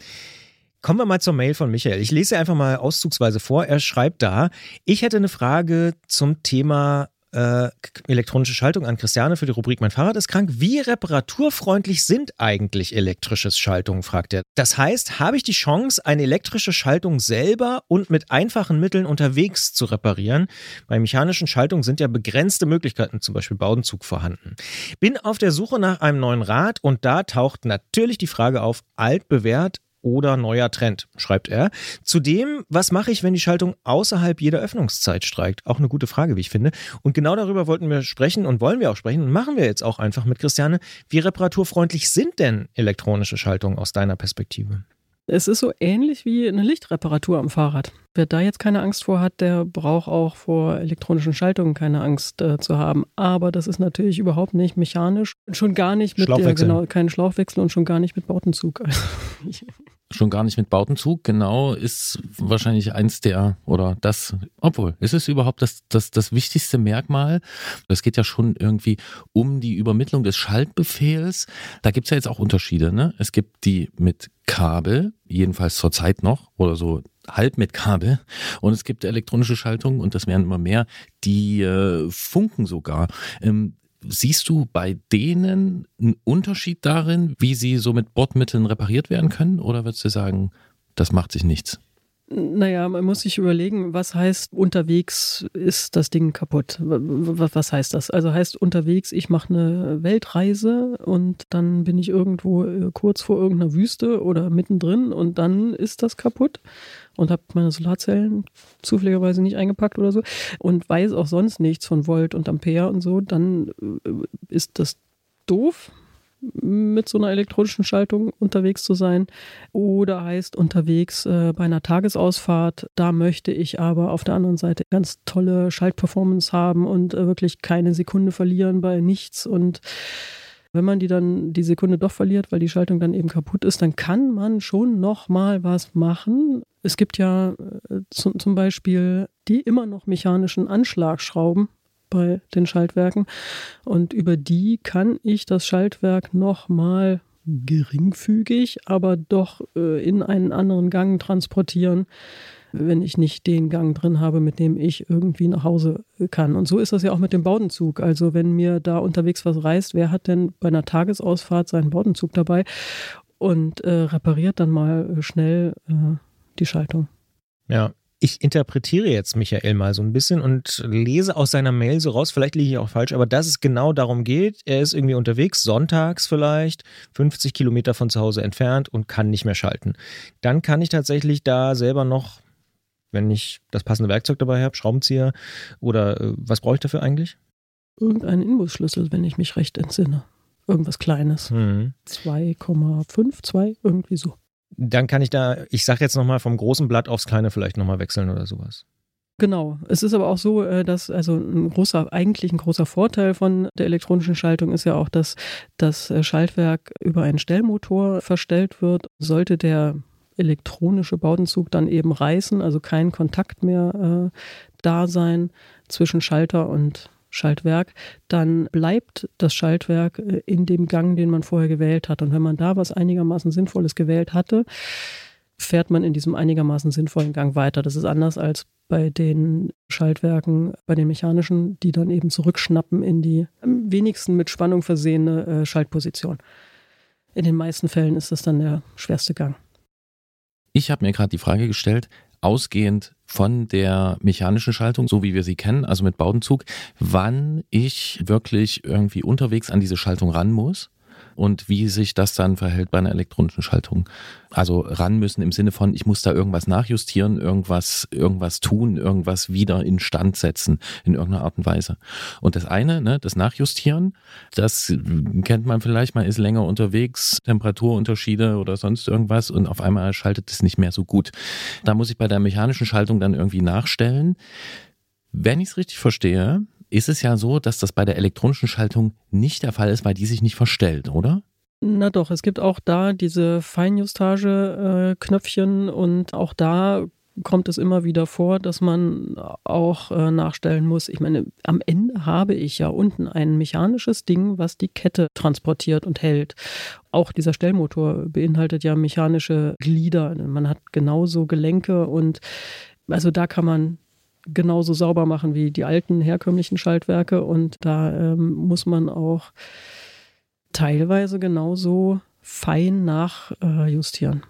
Kommen wir mal zur Mail von Michael. Ich lese einfach mal auszugsweise vor. Er schreibt da, ich hätte eine Frage zum Thema äh, elektronische Schaltung an Christiane für die Rubrik Mein Fahrrad ist krank. Wie reparaturfreundlich sind eigentlich elektrische Schaltungen, fragt er. Das heißt, habe ich die Chance, eine elektrische Schaltung selber und mit einfachen Mitteln unterwegs zu reparieren? Bei mechanischen Schaltungen sind ja begrenzte Möglichkeiten, zum Beispiel Baudenzug vorhanden. Bin auf der Suche nach einem neuen Rad und da taucht natürlich die Frage auf, altbewährt, oder neuer Trend, schreibt er. Zudem, was mache ich, wenn die Schaltung außerhalb jeder Öffnungszeit streikt? Auch eine gute Frage, wie ich finde. Und genau darüber wollten wir sprechen und wollen wir auch sprechen und machen wir jetzt auch einfach mit Christiane. Wie reparaturfreundlich sind denn elektronische Schaltungen aus deiner Perspektive? Es ist so ähnlich wie eine Lichtreparatur am Fahrrad. Wer da jetzt keine Angst vor hat, der braucht auch vor elektronischen Schaltungen keine Angst äh, zu haben. Aber das ist natürlich überhaupt nicht mechanisch. Schon gar nicht mit der, genau, keinen Schlauchwechsel und schon gar nicht mit Bautenzug. Also, schon gar nicht mit Bautenzug, genau, ist wahrscheinlich eins der, oder das, obwohl, ist es überhaupt das, das, das wichtigste Merkmal? Es geht ja schon irgendwie um die Übermittlung des Schaltbefehls. Da gibt's ja jetzt auch Unterschiede. Ne? Es gibt die mit Kabel, jedenfalls zurzeit noch, oder so halb mit Kabel. Und es gibt elektronische Schaltungen, und das werden immer mehr, die äh, funken sogar. Ähm, Siehst du bei denen einen Unterschied darin, wie sie so mit Bordmitteln repariert werden können? Oder würdest du sagen, das macht sich nichts? Naja, man muss sich überlegen, was heißt unterwegs ist das Ding kaputt. Was heißt das? Also heißt unterwegs, ich mache eine Weltreise und dann bin ich irgendwo äh, kurz vor irgendeiner Wüste oder mittendrin und dann ist das kaputt und habe meine Solarzellen zufälligerweise nicht eingepackt oder so und weiß auch sonst nichts von Volt und Ampere und so, dann äh, ist das doof mit so einer elektronischen Schaltung unterwegs zu sein. Oder heißt unterwegs äh, bei einer Tagesausfahrt, da möchte ich aber auf der anderen Seite ganz tolle Schaltperformance haben und äh, wirklich keine Sekunde verlieren bei nichts. Und wenn man die dann die Sekunde doch verliert, weil die Schaltung dann eben kaputt ist, dann kann man schon noch mal was machen. Es gibt ja äh, zum Beispiel die immer noch mechanischen Anschlagschrauben, bei den Schaltwerken. Und über die kann ich das Schaltwerk nochmal geringfügig, aber doch äh, in einen anderen Gang transportieren, wenn ich nicht den Gang drin habe, mit dem ich irgendwie nach Hause kann. Und so ist das ja auch mit dem Baudenzug. Also wenn mir da unterwegs was reißt, wer hat denn bei einer Tagesausfahrt seinen Baudenzug dabei und äh, repariert dann mal schnell äh, die Schaltung? Ja, ich interpretiere jetzt Michael mal so ein bisschen und lese aus seiner Mail so raus, vielleicht liege ich auch falsch, aber dass es genau darum geht, er ist irgendwie unterwegs, sonntags vielleicht, 50 Kilometer von zu Hause entfernt und kann nicht mehr schalten. Dann kann ich tatsächlich da selber noch, wenn ich das passende Werkzeug dabei habe, Schraubenzieher oder äh, was brauche ich dafür eigentlich? Irgendeinen Inbusschlüssel, wenn ich mich recht entsinne. Irgendwas Kleines. Mhm. 2,5, 2, irgendwie so dann kann ich da, ich sage jetzt nochmal vom großen Blatt aufs kleine vielleicht nochmal wechseln oder sowas. Genau. Es ist aber auch so, äh, dass also ein großer, eigentlich ein großer Vorteil von der elektronischen Schaltung ist ja auch, dass das äh, Schaltwerk über einen Stellmotor verstellt wird. Sollte der elektronische Baudenzug dann eben reißen, also kein Kontakt mehr äh, da sein zwischen Schalter und Schaltwerk, dann bleibt das Schaltwerk äh, in dem Gang, den man vorher gewählt hat. Und wenn man da was einigermaßen Sinnvolles gewählt hatte, fährt man in diesem einigermaßen sinnvollen Gang weiter. Das ist anders als bei den Schaltwerken, bei den mechanischen, die dann eben zurückschnappen in die am wenigsten mit Spannung versehene äh, Schaltposition. In den meisten Fällen ist das dann der schwerste Gang. Ich habe mir gerade die Frage gestellt, ausgehend von der mechanischen Schaltung, so wie wir sie kennen, also mit Baudenzug, wann ich wirklich irgendwie unterwegs an diese Schaltung ran muss und wie sich das dann verhält bei einer elektronischen Schaltung. Also ran müssen im Sinne von, ich muss da irgendwas nachjustieren, irgendwas, irgendwas tun, irgendwas wieder instand setzen in irgendeiner Art und Weise. Und das eine, ne, das Nachjustieren, das kennt man vielleicht, man ist länger unterwegs, Temperaturunterschiede oder sonst irgendwas und auf einmal schaltet es nicht mehr so gut. Da muss ich bei der mechanischen Schaltung dann irgendwie nachstellen. Wenn ich es richtig verstehe, ist es ja so, dass das bei der elektronischen Schaltung nicht der Fall ist, weil die sich nicht verstellt, oder? Na doch, es gibt auch da diese Feinjustage-Knöpfchen und auch da kommt es immer wieder vor, dass man auch äh, nachstellen muss. Ich meine, am Ende habe ich ja unten ein mechanisches Ding, was die Kette transportiert und hält. Auch dieser Stellmotor beinhaltet ja mechanische Glieder. Man hat genauso Gelenke und also da kann man genauso sauber machen wie die alten herkömmlichen Schaltwerke und da ähm, muss man auch teilweise genauso fein nachjustieren. Äh,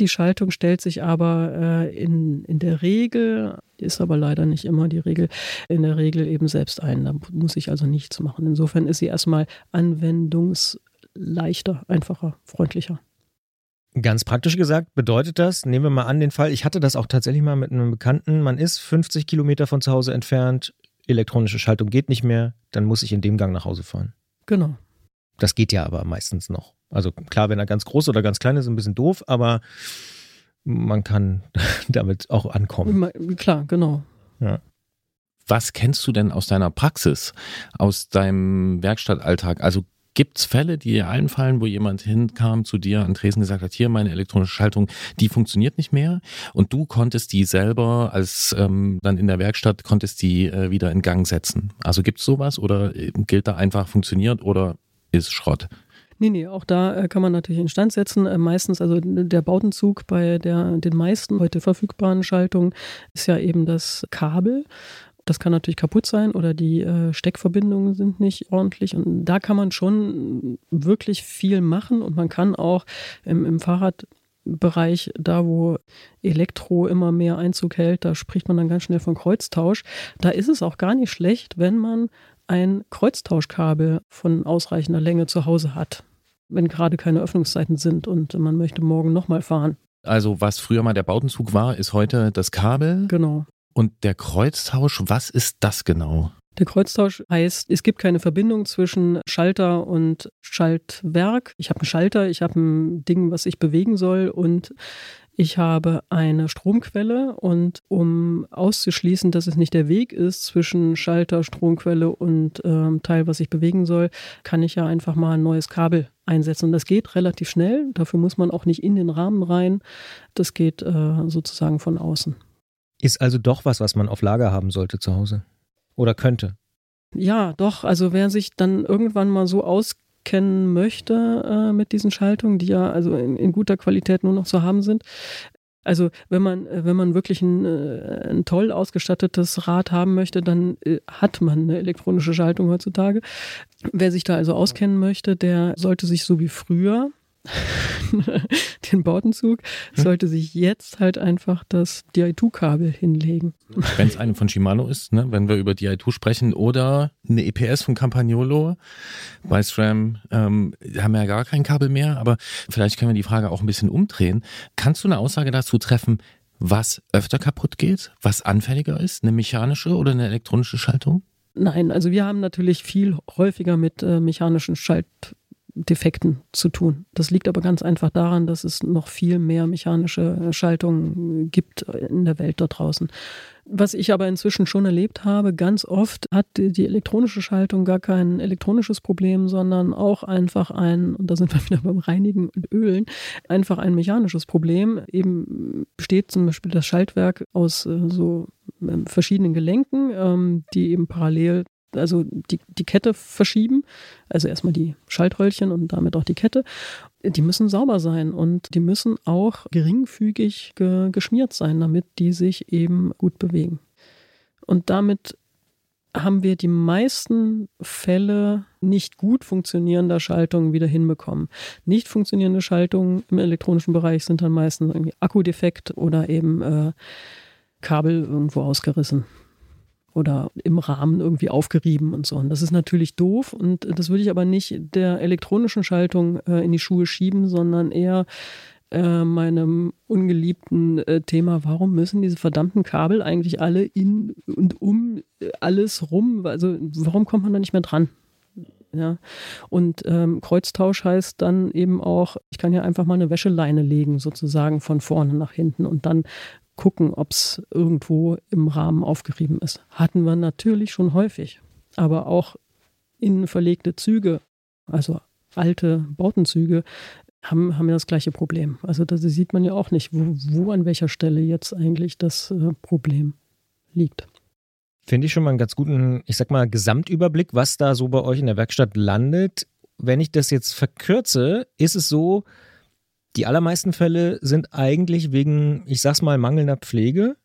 die Schaltung stellt sich aber äh, in, in der Regel, ist aber leider nicht immer die Regel, in der Regel eben selbst ein. Da muss ich also nichts machen. Insofern ist sie erstmal anwendungsleichter, einfacher, freundlicher. Ganz praktisch gesagt bedeutet das, nehmen wir mal an den Fall, ich hatte das auch tatsächlich mal mit einem Bekannten, man ist 50 Kilometer von zu Hause entfernt, elektronische Schaltung geht nicht mehr, dann muss ich in dem Gang nach Hause fahren. Genau. Das geht ja aber meistens noch. Also klar, wenn er ganz groß oder ganz klein ist, ein bisschen doof, aber man kann damit auch ankommen. Klar, genau. Ja. Was kennst du denn aus deiner Praxis, aus deinem Werkstattalltag? Also Gibt es Fälle, die dir einfallen, wo jemand hinkam zu dir an Tresen gesagt hat, hier meine elektronische Schaltung, die funktioniert nicht mehr und du konntest die selber als ähm, dann in der Werkstatt konntest die äh, wieder in Gang setzen? Also gibt es sowas oder äh, gilt da einfach funktioniert oder ist Schrott? Nee, nee, auch da äh, kann man natürlich instand setzen. Äh, meistens, also der Bautenzug bei der, den meisten heute verfügbaren Schaltungen ist ja eben das Kabel. Das kann natürlich kaputt sein oder die äh, Steckverbindungen sind nicht ordentlich. Und da kann man schon wirklich viel machen und man kann auch im, im Fahrradbereich, da wo Elektro immer mehr Einzug hält, da spricht man dann ganz schnell von Kreuztausch. Da ist es auch gar nicht schlecht, wenn man ein Kreuztauschkabel von ausreichender Länge zu Hause hat, wenn gerade keine Öffnungszeiten sind und man möchte morgen nochmal fahren. Also was früher mal der Bautenzug war, ist heute das Kabel. Genau. Und der Kreuztausch, was ist das genau? Der Kreuztausch heißt, es gibt keine Verbindung zwischen Schalter und Schaltwerk. Ich habe einen Schalter, ich habe ein Ding, was ich bewegen soll und ich habe eine Stromquelle und um auszuschließen, dass es nicht der Weg ist zwischen Schalter, Stromquelle und ähm, Teil, was ich bewegen soll, kann ich ja einfach mal ein neues Kabel einsetzen. Und das geht relativ schnell. Dafür muss man auch nicht in den Rahmen rein. Das geht äh, sozusagen von außen. Ist also doch was, was man auf Lager haben sollte zu Hause. Oder könnte. Ja, doch. Also wer sich dann irgendwann mal so auskennen möchte äh, mit diesen Schaltungen, die ja also in, in, guter Qualität nur noch zu haben sind. Also wenn man, äh, wenn man wirklich ein, äh, ein toll ausgestattetes Rad haben möchte, dann äh, hat man eine elektronische Schaltung heutzutage. Wer sich da also auskennen möchte, der sollte sich so wie früher den Bordenzug, hm? sollte sich jetzt halt einfach das DI2-Kabel hinlegen. Wenn es eine von Shimano ist, ne, wenn wir über DI2 sprechen, oder eine EPS von Campagnolo. Bei SRAM ähm, haben wir ja gar kein Kabel mehr, aber vielleicht können wir die Frage auch ein bisschen umdrehen. Kannst du eine Aussage dazu treffen, was öfter kaputt geht, was anfälliger ist, eine mechanische oder eine elektronische Schaltung? Nein, also wir haben natürlich viel häufiger mit äh, mechanischen Schalt Defekten zu tun. Das liegt aber ganz einfach daran, dass es noch viel mehr mechanische Schaltungen gibt in der Welt da draußen. Was ich aber inzwischen schon erlebt habe, ganz oft hat die elektronische Schaltung gar kein elektronisches Problem, sondern auch einfach ein, und da sind wir wieder beim Reinigen und Ölen, einfach ein mechanisches Problem. Eben besteht zum Beispiel das Schaltwerk aus äh, so ähm, verschiedenen Gelenken, ähm, die eben parallel also die, die Kette verschieben, also erstmal die Schaltröllchen und damit auch die Kette, die müssen sauber sein und die müssen auch geringfügig ge geschmiert sein, damit die sich eben gut bewegen. Und damit haben wir die meisten Fälle nicht gut funktionierender Schaltungen wieder hinbekommen. Nicht funktionierende Schaltungen im elektronischen Bereich sind dann meistens irgendwie Akkudefekt oder eben äh, Kabel irgendwo ausgerissen oder im Rahmen irgendwie aufgerieben und so. Und das ist natürlich doof und das würde ich aber nicht der elektronischen Schaltung äh, in die Schuhe schieben, sondern eher äh, meinem ungeliebten äh, Thema, warum müssen diese verdammten Kabel eigentlich alle in und um alles rum? Also warum kommt man da nicht mehr dran? Ja. Und ähm, Kreuztausch heißt dann eben auch, ich kann ja einfach mal eine Wäscheleine legen, sozusagen von vorne nach hinten und dann gucken, ob es irgendwo im Rahmen aufgerieben ist. Hatten wir natürlich schon häufig, aber auch in verlegte Züge, also alte Bautenzüge haben, haben ja das gleiche Problem. Also da sieht man ja auch nicht, wo, wo an welcher Stelle jetzt eigentlich das äh, Problem liegt. Finde ich schon mal einen ganz guten, ich sag mal, Gesamtüberblick, was da so bei euch in der Werkstatt landet. Wenn ich das jetzt verkürze, ist es so, die allermeisten Fälle sind eigentlich wegen, ich sag's mal, mangelnder Pflege.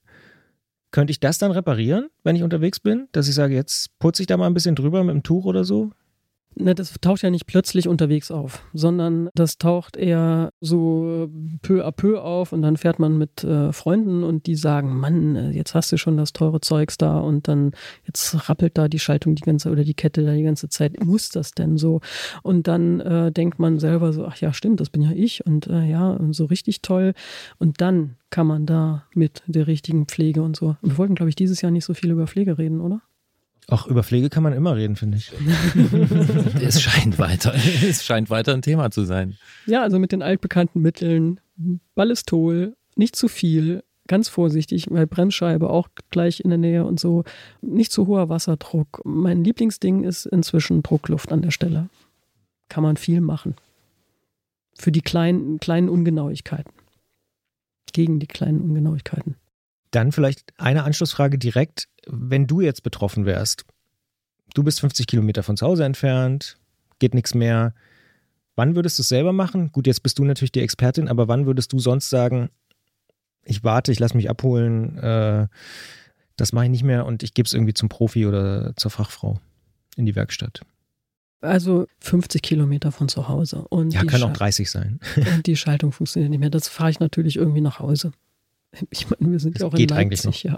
Könnte ich das dann reparieren, wenn ich unterwegs bin? Dass ich sage, jetzt putze ich da mal ein bisschen drüber mit dem Tuch oder so? Ne, das taucht ja nicht plötzlich unterwegs auf, sondern das taucht eher so peu à peu auf und dann fährt man mit äh, Freunden und die sagen, Mann, äh, jetzt hast du schon das teure Zeugs da und dann jetzt rappelt da die Schaltung die ganze oder die Kette da die ganze Zeit. Muss das denn so? Und dann äh, denkt man selber so, ach ja, stimmt, das bin ja ich und äh, ja, und so richtig toll. Und dann kann man da mit der richtigen Pflege und so. Wir wollten, glaube ich, dieses Jahr nicht so viel über Pflege reden, oder? Auch über Pflege kann man immer reden, finde ich. es scheint weiter, es scheint weiter ein Thema zu sein. Ja, also mit den altbekannten Mitteln, Ballistol, nicht zu viel, ganz vorsichtig, weil Bremsscheibe auch gleich in der Nähe und so. Nicht zu hoher Wasserdruck. Mein Lieblingsding ist inzwischen Druckluft an der Stelle. Kann man viel machen. Für die kleinen, kleinen Ungenauigkeiten. Gegen die kleinen Ungenauigkeiten. Dann vielleicht eine Anschlussfrage direkt, wenn du jetzt betroffen wärst. Du bist 50 Kilometer von zu Hause entfernt, geht nichts mehr. Wann würdest du es selber machen? Gut, jetzt bist du natürlich die Expertin, aber wann würdest du sonst sagen, ich warte, ich lasse mich abholen, äh, das mache ich nicht mehr und ich gebe es irgendwie zum Profi oder zur Fachfrau in die Werkstatt? Also 50 Kilometer von zu Hause. Und ja, kann auch 30 sein. Und die Schaltung funktioniert nicht mehr. Das fahre ich natürlich irgendwie nach Hause. Ich meine, wir sind das ja auch in Leipzig, ja.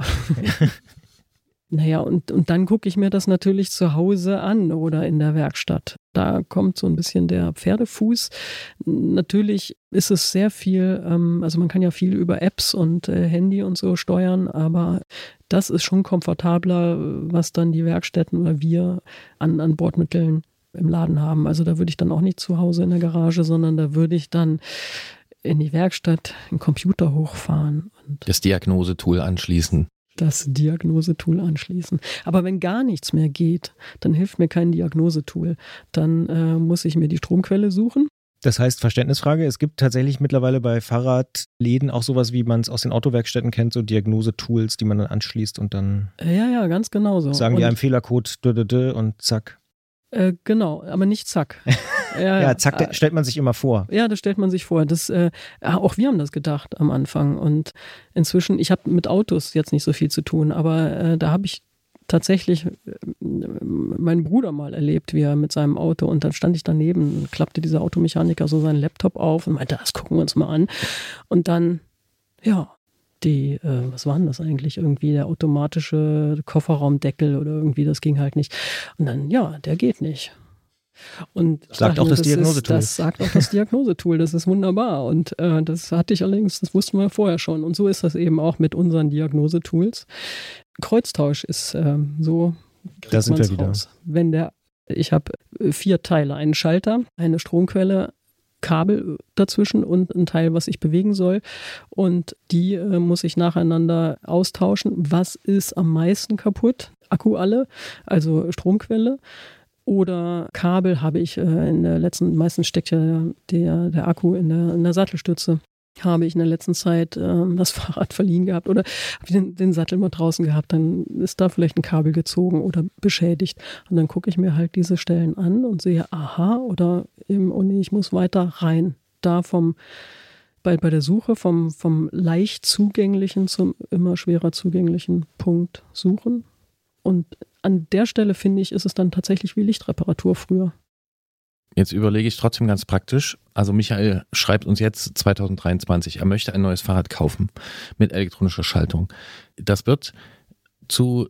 naja, und, und dann gucke ich mir das natürlich zu Hause an oder in der Werkstatt. Da kommt so ein bisschen der Pferdefuß. Natürlich ist es sehr viel, ähm, also man kann ja viel über Apps und äh, Handy und so steuern, aber das ist schon komfortabler, was dann die Werkstätten oder wir an, an Bordmitteln im Laden haben. Also da würde ich dann auch nicht zu Hause in der Garage, sondern da würde ich dann in die Werkstatt einen Computer hochfahren. Und das Diagnosetool anschließen. Das Diagnosetool anschließen. Aber wenn gar nichts mehr geht, dann hilft mir kein Diagnosetool. Dann äh, muss ich mir die Stromquelle suchen. Das heißt, Verständnisfrage, es gibt tatsächlich mittlerweile bei Fahrradläden auch sowas, wie man es aus den Autowerkstätten kennt, so Diagnosetools, die man dann anschließt und dann. Ja, ja, ganz genau so. Sagen die einem Fehlercode und zack. Äh, genau, aber nicht zack. Ja, ja zack, äh, stellt man sich immer vor. Ja, das stellt man sich vor. Das, äh, auch wir haben das gedacht am Anfang. Und inzwischen, ich habe mit Autos jetzt nicht so viel zu tun, aber äh, da habe ich tatsächlich äh, meinen Bruder mal erlebt, wie er mit seinem Auto und dann stand ich daneben und klappte dieser Automechaniker so seinen Laptop auf und meinte, das gucken wir uns mal an. Und dann, ja, die, äh, was war denn das eigentlich? Irgendwie der automatische Kofferraumdeckel oder irgendwie, das ging halt nicht. Und dann, ja, der geht nicht. Und sagt auch das, das Diagnosetool. das sagt auch das Diagnosetool, das ist wunderbar. Und äh, das hatte ich allerdings, das wussten wir vorher schon. Und so ist das eben auch mit unseren Diagnosetools. Kreuztausch ist äh, so. Da sind wir wieder. Raus. Wenn der, ich habe vier Teile, einen Schalter, eine Stromquelle, Kabel dazwischen und ein Teil, was ich bewegen soll. Und die äh, muss ich nacheinander austauschen. Was ist am meisten kaputt? Akku alle, also Stromquelle oder Kabel habe ich äh, in der letzten, meistens steckt ja der, der Akku in der, in der Sattelstütze. Habe ich in der letzten Zeit ähm, das Fahrrad verliehen gehabt oder habe den, den Sattel mal draußen gehabt, dann ist da vielleicht ein Kabel gezogen oder beschädigt. Und dann gucke ich mir halt diese Stellen an und sehe, aha, oder eben, oh nee, ich muss weiter rein. Da vom, bei, bei der Suche vom, vom leicht zugänglichen zum immer schwerer zugänglichen Punkt suchen. Und an der Stelle finde ich, ist es dann tatsächlich wie Lichtreparatur früher. Jetzt überlege ich trotzdem ganz praktisch. Also Michael schreibt uns jetzt 2023, er möchte ein neues Fahrrad kaufen mit elektronischer Schaltung. Das wird zu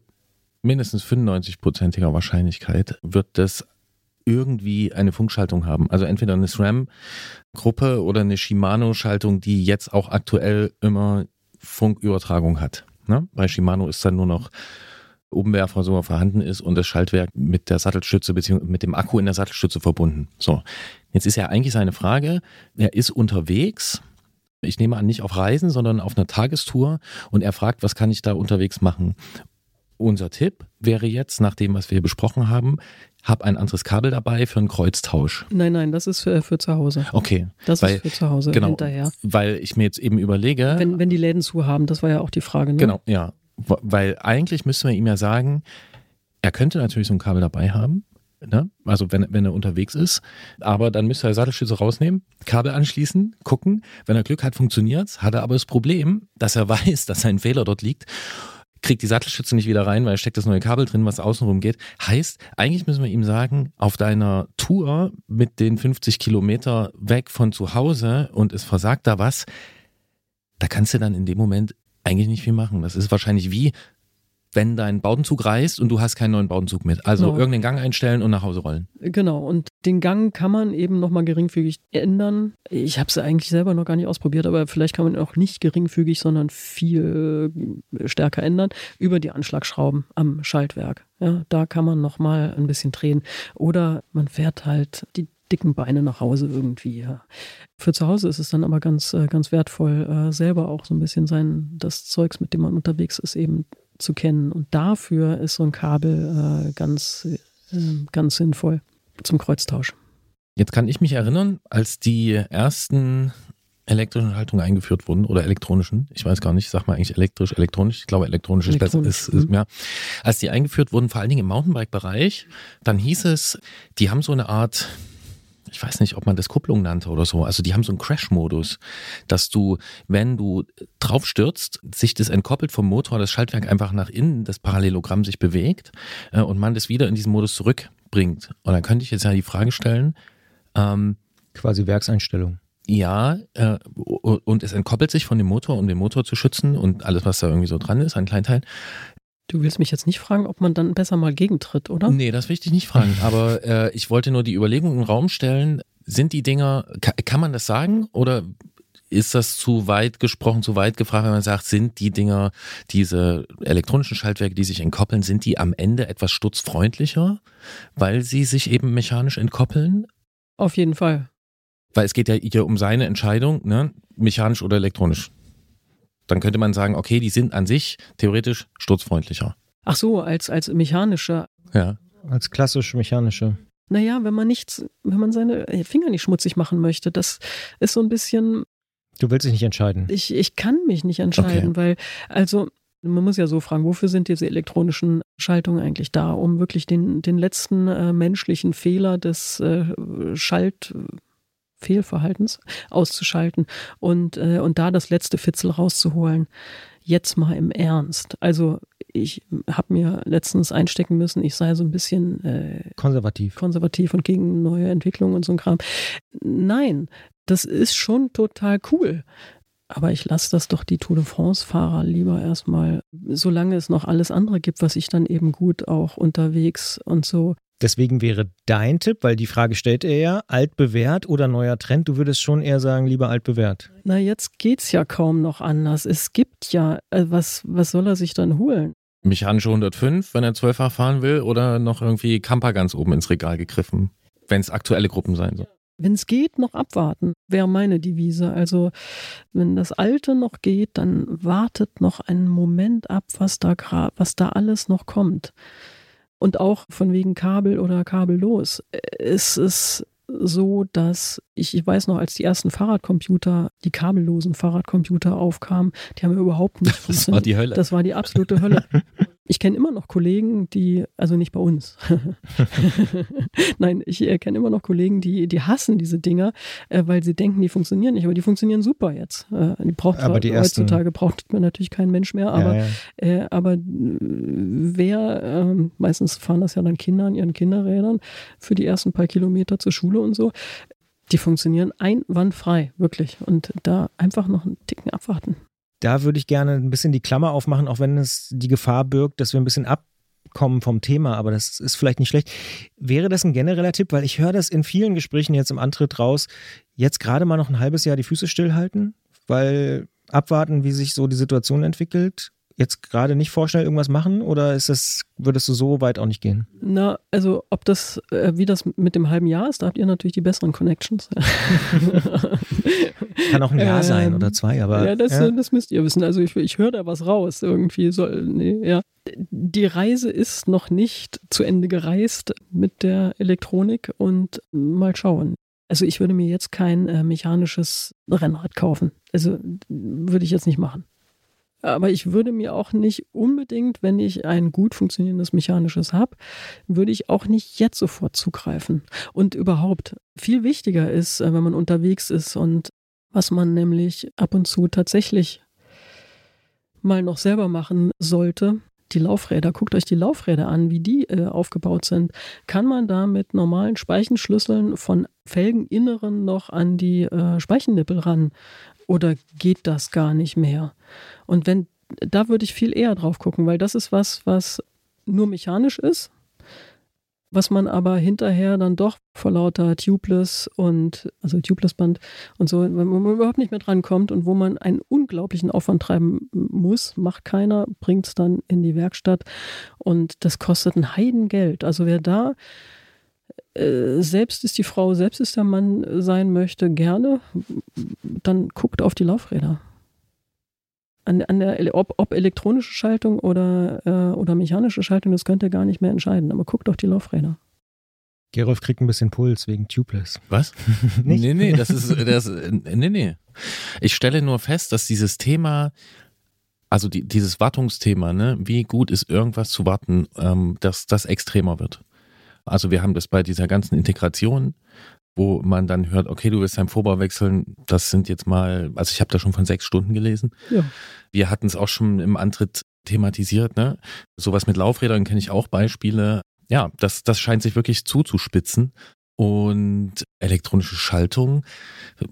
mindestens 95-prozentiger Wahrscheinlichkeit wird das irgendwie eine Funkschaltung haben. Also entweder eine SRAM-Gruppe oder eine Shimano-Schaltung, die jetzt auch aktuell immer Funkübertragung hat. Ne? Bei Shimano ist dann nur noch Obenwerfer so vorhanden ist und das Schaltwerk mit der Sattelstütze bzw. mit dem Akku in der Sattelstütze verbunden. So, jetzt ist ja eigentlich seine Frage, er ist unterwegs, ich nehme an, nicht auf Reisen, sondern auf einer Tagestour und er fragt, was kann ich da unterwegs machen? Unser Tipp wäre jetzt, nach dem, was wir besprochen haben, habe ein anderes Kabel dabei für einen Kreuztausch. Nein, nein, das ist für, für zu Hause. Okay. Das weil, ist für zu Hause genau, hinterher. Weil ich mir jetzt eben überlege. Wenn, wenn die Läden zu haben, das war ja auch die Frage. Ne? Genau, ja. Weil eigentlich müssten wir ihm ja sagen, er könnte natürlich so ein Kabel dabei haben. Ne? Also wenn, wenn er unterwegs ist, aber dann müsste er Sattelstütze rausnehmen, Kabel anschließen, gucken. Wenn er Glück hat, funktioniert's. Hat er aber das Problem, dass er weiß, dass sein Fehler dort liegt kriegt die Sattelstütze nicht wieder rein, weil er steckt das neue Kabel drin, was außenrum geht. Heißt, eigentlich müssen wir ihm sagen, auf deiner Tour mit den 50 Kilometer weg von zu Hause und es versagt da was, da kannst du dann in dem Moment eigentlich nicht viel machen. Das ist wahrscheinlich wie, wenn dein Bautenzug reist und du hast keinen neuen Bautenzug mit. Also Genau. irgendeinen Gang einstellen und nach Hause rollen. Genau, und den Gang kann man eben nochmal geringfügig ändern. Ich habe es eigentlich selber noch gar nicht ausprobiert, aber vielleicht kann man auch nicht geringfügig, sondern viel stärker ändern über die Anschlagschrauben am Schaltwerk. Ja, da kann man nochmal ein bisschen drehen. Oder man fährt halt die dicken Beine nach Hause irgendwie. Ja. Für zu Hause ist es dann aber ganz, äh, ganz wertvoll, äh, selber auch so ein bisschen sein, das Zeugs, mit dem man unterwegs ist, eben zu kennen. Und dafür ist so ein Kabel äh, ganz, ganz sinnvoll zum Kreuztausch. Jetzt kann ich mich erinnern, als die ersten elektrischen Schaltungen eingeführt wurden oder elektronischen, ich weiß gar nicht, sag mal eigentlich elektrisch, elektronisch, ich glaube elektronisch ist besser, Elektronisch, ist, ist mhm. mehr. Als die eingeführt wurden, vor allen Dingen im Mountainbike-Bereich, dann hieß es, die haben so eine Art, ich weiß nicht, ob man das Kupplung nannte oder so, also die haben so einen Crash-Modus, dass du, wenn du drauf stürzt, sich das entkoppelt vom Motor, das Schaltwerk einfach nach innen, das Parallelogramm sich bewegt äh, und man das wieder in diesen Modus zurückbringt. Und dann könnte ich jetzt ja die Frage stellen, ähm, Quasi Werkseinstellung. ja, äh, und es entkoppelt sich von dem Motor, um den Motor zu schützen und alles, was da irgendwie so dran ist, ein Kleinteil. Du willst mich jetzt nicht fragen, ob man dann besser mal gegentritt, oder? Nee, das will ich dich nicht fragen. Aber äh, ich wollte nur die Überlegung im Raum stellen, sind die Dinger, kann, kann man das sagen oder ist das zu weit gesprochen, zu weit gefragt, wenn man sagt, sind die Dinger, diese elektronischen Schaltwerke, die sich entkoppeln, sind die am Ende etwas stutzfreundlicher, weil sie sich eben mechanisch entkoppeln? Auf jeden Fall. Weil es geht ja hier um seine Entscheidung, ne? mechanisch oder elektronisch. Dann könnte man sagen, okay, die sind an sich theoretisch sturzfreundlicher. Ach so, als, als mechanischer. Ja. Als klassisch mechanische. Naja, wenn man nichts, wenn man seine Finger nicht schmutzig machen möchte, das ist so ein bisschen, Du willst dich nicht entscheiden. ich, ich kann mich nicht entscheiden, weil, also, man muss ja so fragen, wofür sind diese elektronischen Schaltungen eigentlich da? Um wirklich den, den letzten äh, menschlichen Fehler des äh, Schaltfehlverhaltens auszuschalten und, äh, und da das letzte Fitzel rauszuholen. Jetzt mal im Ernst. Also, ich habe mir letztens einstecken müssen, ich sei so ein bisschen äh, Konservativ. konservativ und gegen neue Entwicklungen und so ein Kram. Nein, das ist schon total cool. Aber ich lasse das doch die Tour de France-Fahrer lieber erstmal, solange es noch alles andere gibt, was ich dann eben gut auch unterwegs und so. Deswegen wäre dein Tipp, weil die Frage stellt er ja, altbewährt oder neuer Trend. Du würdest schon eher sagen, lieber altbewährt. Na, jetzt geht's ja kaum noch anders. Es gibt ja, äh, was, was soll er sich dann holen? Mechanische 105, wenn er 12-fach fahren will, oder noch irgendwie Camper ganz oben ins Regal gegriffen, wenn es aktuelle Gruppen sein soll. Wenn es geht, noch abwarten, wäre meine Devise. Also, wenn das Alte noch geht, dann wartet noch einen Moment ab, was da, gra- was da alles noch kommt. Und auch von wegen Kabel oder kabellos. Es ist so, dass ich, ich weiß noch, als die ersten Fahrradcomputer, die kabellosen Fahrradcomputer aufkamen, die haben überhaupt nicht Das war die Hölle. Das war die absolute Hölle. Ich kenne immer noch Kollegen, die, also nicht bei uns. Nein, ich äh, kenne immer noch Kollegen, die, die hassen diese Dinger, äh, weil sie denken, die funktionieren nicht, aber die funktionieren super jetzt. Äh, die braucht Aber die ersten- heutzutage braucht man natürlich kein Mensch mehr, aber ja, ja. äh, aber äh, wer, ähm, meistens fahren das ja dann Kinder an ihren Kinderrädern für die ersten paar Kilometer zur Schule und so, die funktionieren einwandfrei, wirklich. Und da einfach noch einen Ticken abwarten. Da würde ich gerne ein bisschen die Klammer aufmachen, auch wenn es die Gefahr birgt, dass wir ein bisschen abkommen vom Thema, aber das ist vielleicht nicht schlecht. Wäre das ein genereller Tipp? Weil ich höre das in vielen Gesprächen jetzt im Antritt raus, jetzt gerade mal noch ein halbes Jahr die Füße stillhalten, weil abwarten, wie sich so die Situation entwickelt. Jetzt gerade nicht vorschnell irgendwas machen oder ist das, würdest du so weit auch nicht gehen? Na, also ob das, äh, wie das mit dem halben Jahr ist, da habt ihr natürlich die besseren Connections. Kann auch ein Jahr Ähm, sein oder zwei, aber. ja, das, ja. das müsst ihr wissen. Also ich, ich höre da was raus irgendwie. Soll, nee, ja. Die Reise ist noch nicht zu Ende gereist mit der Elektronik und mal schauen. Also ich würde mir jetzt kein äh, mechanisches Rennrad kaufen. Also würde ich jetzt nicht machen. Aber ich würde mir auch nicht unbedingt, wenn ich ein gut funktionierendes mechanisches habe, würde ich auch nicht jetzt sofort zugreifen. Und überhaupt, viel wichtiger ist, äh, wenn man unterwegs ist und was man nämlich ab und zu tatsächlich mal noch selber machen sollte, die Laufräder. Guckt euch die Laufräder an, wie die äh, aufgebaut sind. Kann man da mit normalen Speichenschlüsseln von Felgeninneren noch an die äh, Speichennippel ran? Oder geht das gar nicht mehr? Und wenn, da würde ich viel eher drauf gucken, weil das ist was, was nur mechanisch ist, was man aber hinterher dann doch vor lauter Tubeless und, also Tubeless-Band und so, wenn man überhaupt nicht mehr drankommt und wo man einen unglaublichen Aufwand treiben muss, macht keiner, bringt es dann in die Werkstatt und das kostet ein Heidengeld. Also wer da selbst ist die Frau, selbst ist der Mann sein möchte, gerne, dann guckt auf die Laufräder. An, an der, ob, ob elektronische Schaltung oder, äh, oder mechanische Schaltung, das könnt ihr gar nicht mehr entscheiden, aber guckt auf die Laufräder. Gerolf kriegt ein bisschen Puls wegen Tubeless. Was? Nicht? Nee, nee, das ist, das, nee, nee. Ich stelle nur fest, dass dieses Thema, also die, dieses Wartungsthema, ne, wie gut ist irgendwas zu warten, ähm, dass das extremer wird. Also wir haben das bei dieser ganzen Integration, wo man dann hört, okay, du willst deinen Vorbau wechseln, das sind jetzt mal, also ich habe da schon von sechs Stunden gelesen. Ja. Wir hatten es auch schon im Antritt thematisiert, ne? Sowas mit Laufrädern kenne ich auch Beispiele. Ja, das, das scheint sich wirklich zuzuspitzen. Und elektronische Schaltung,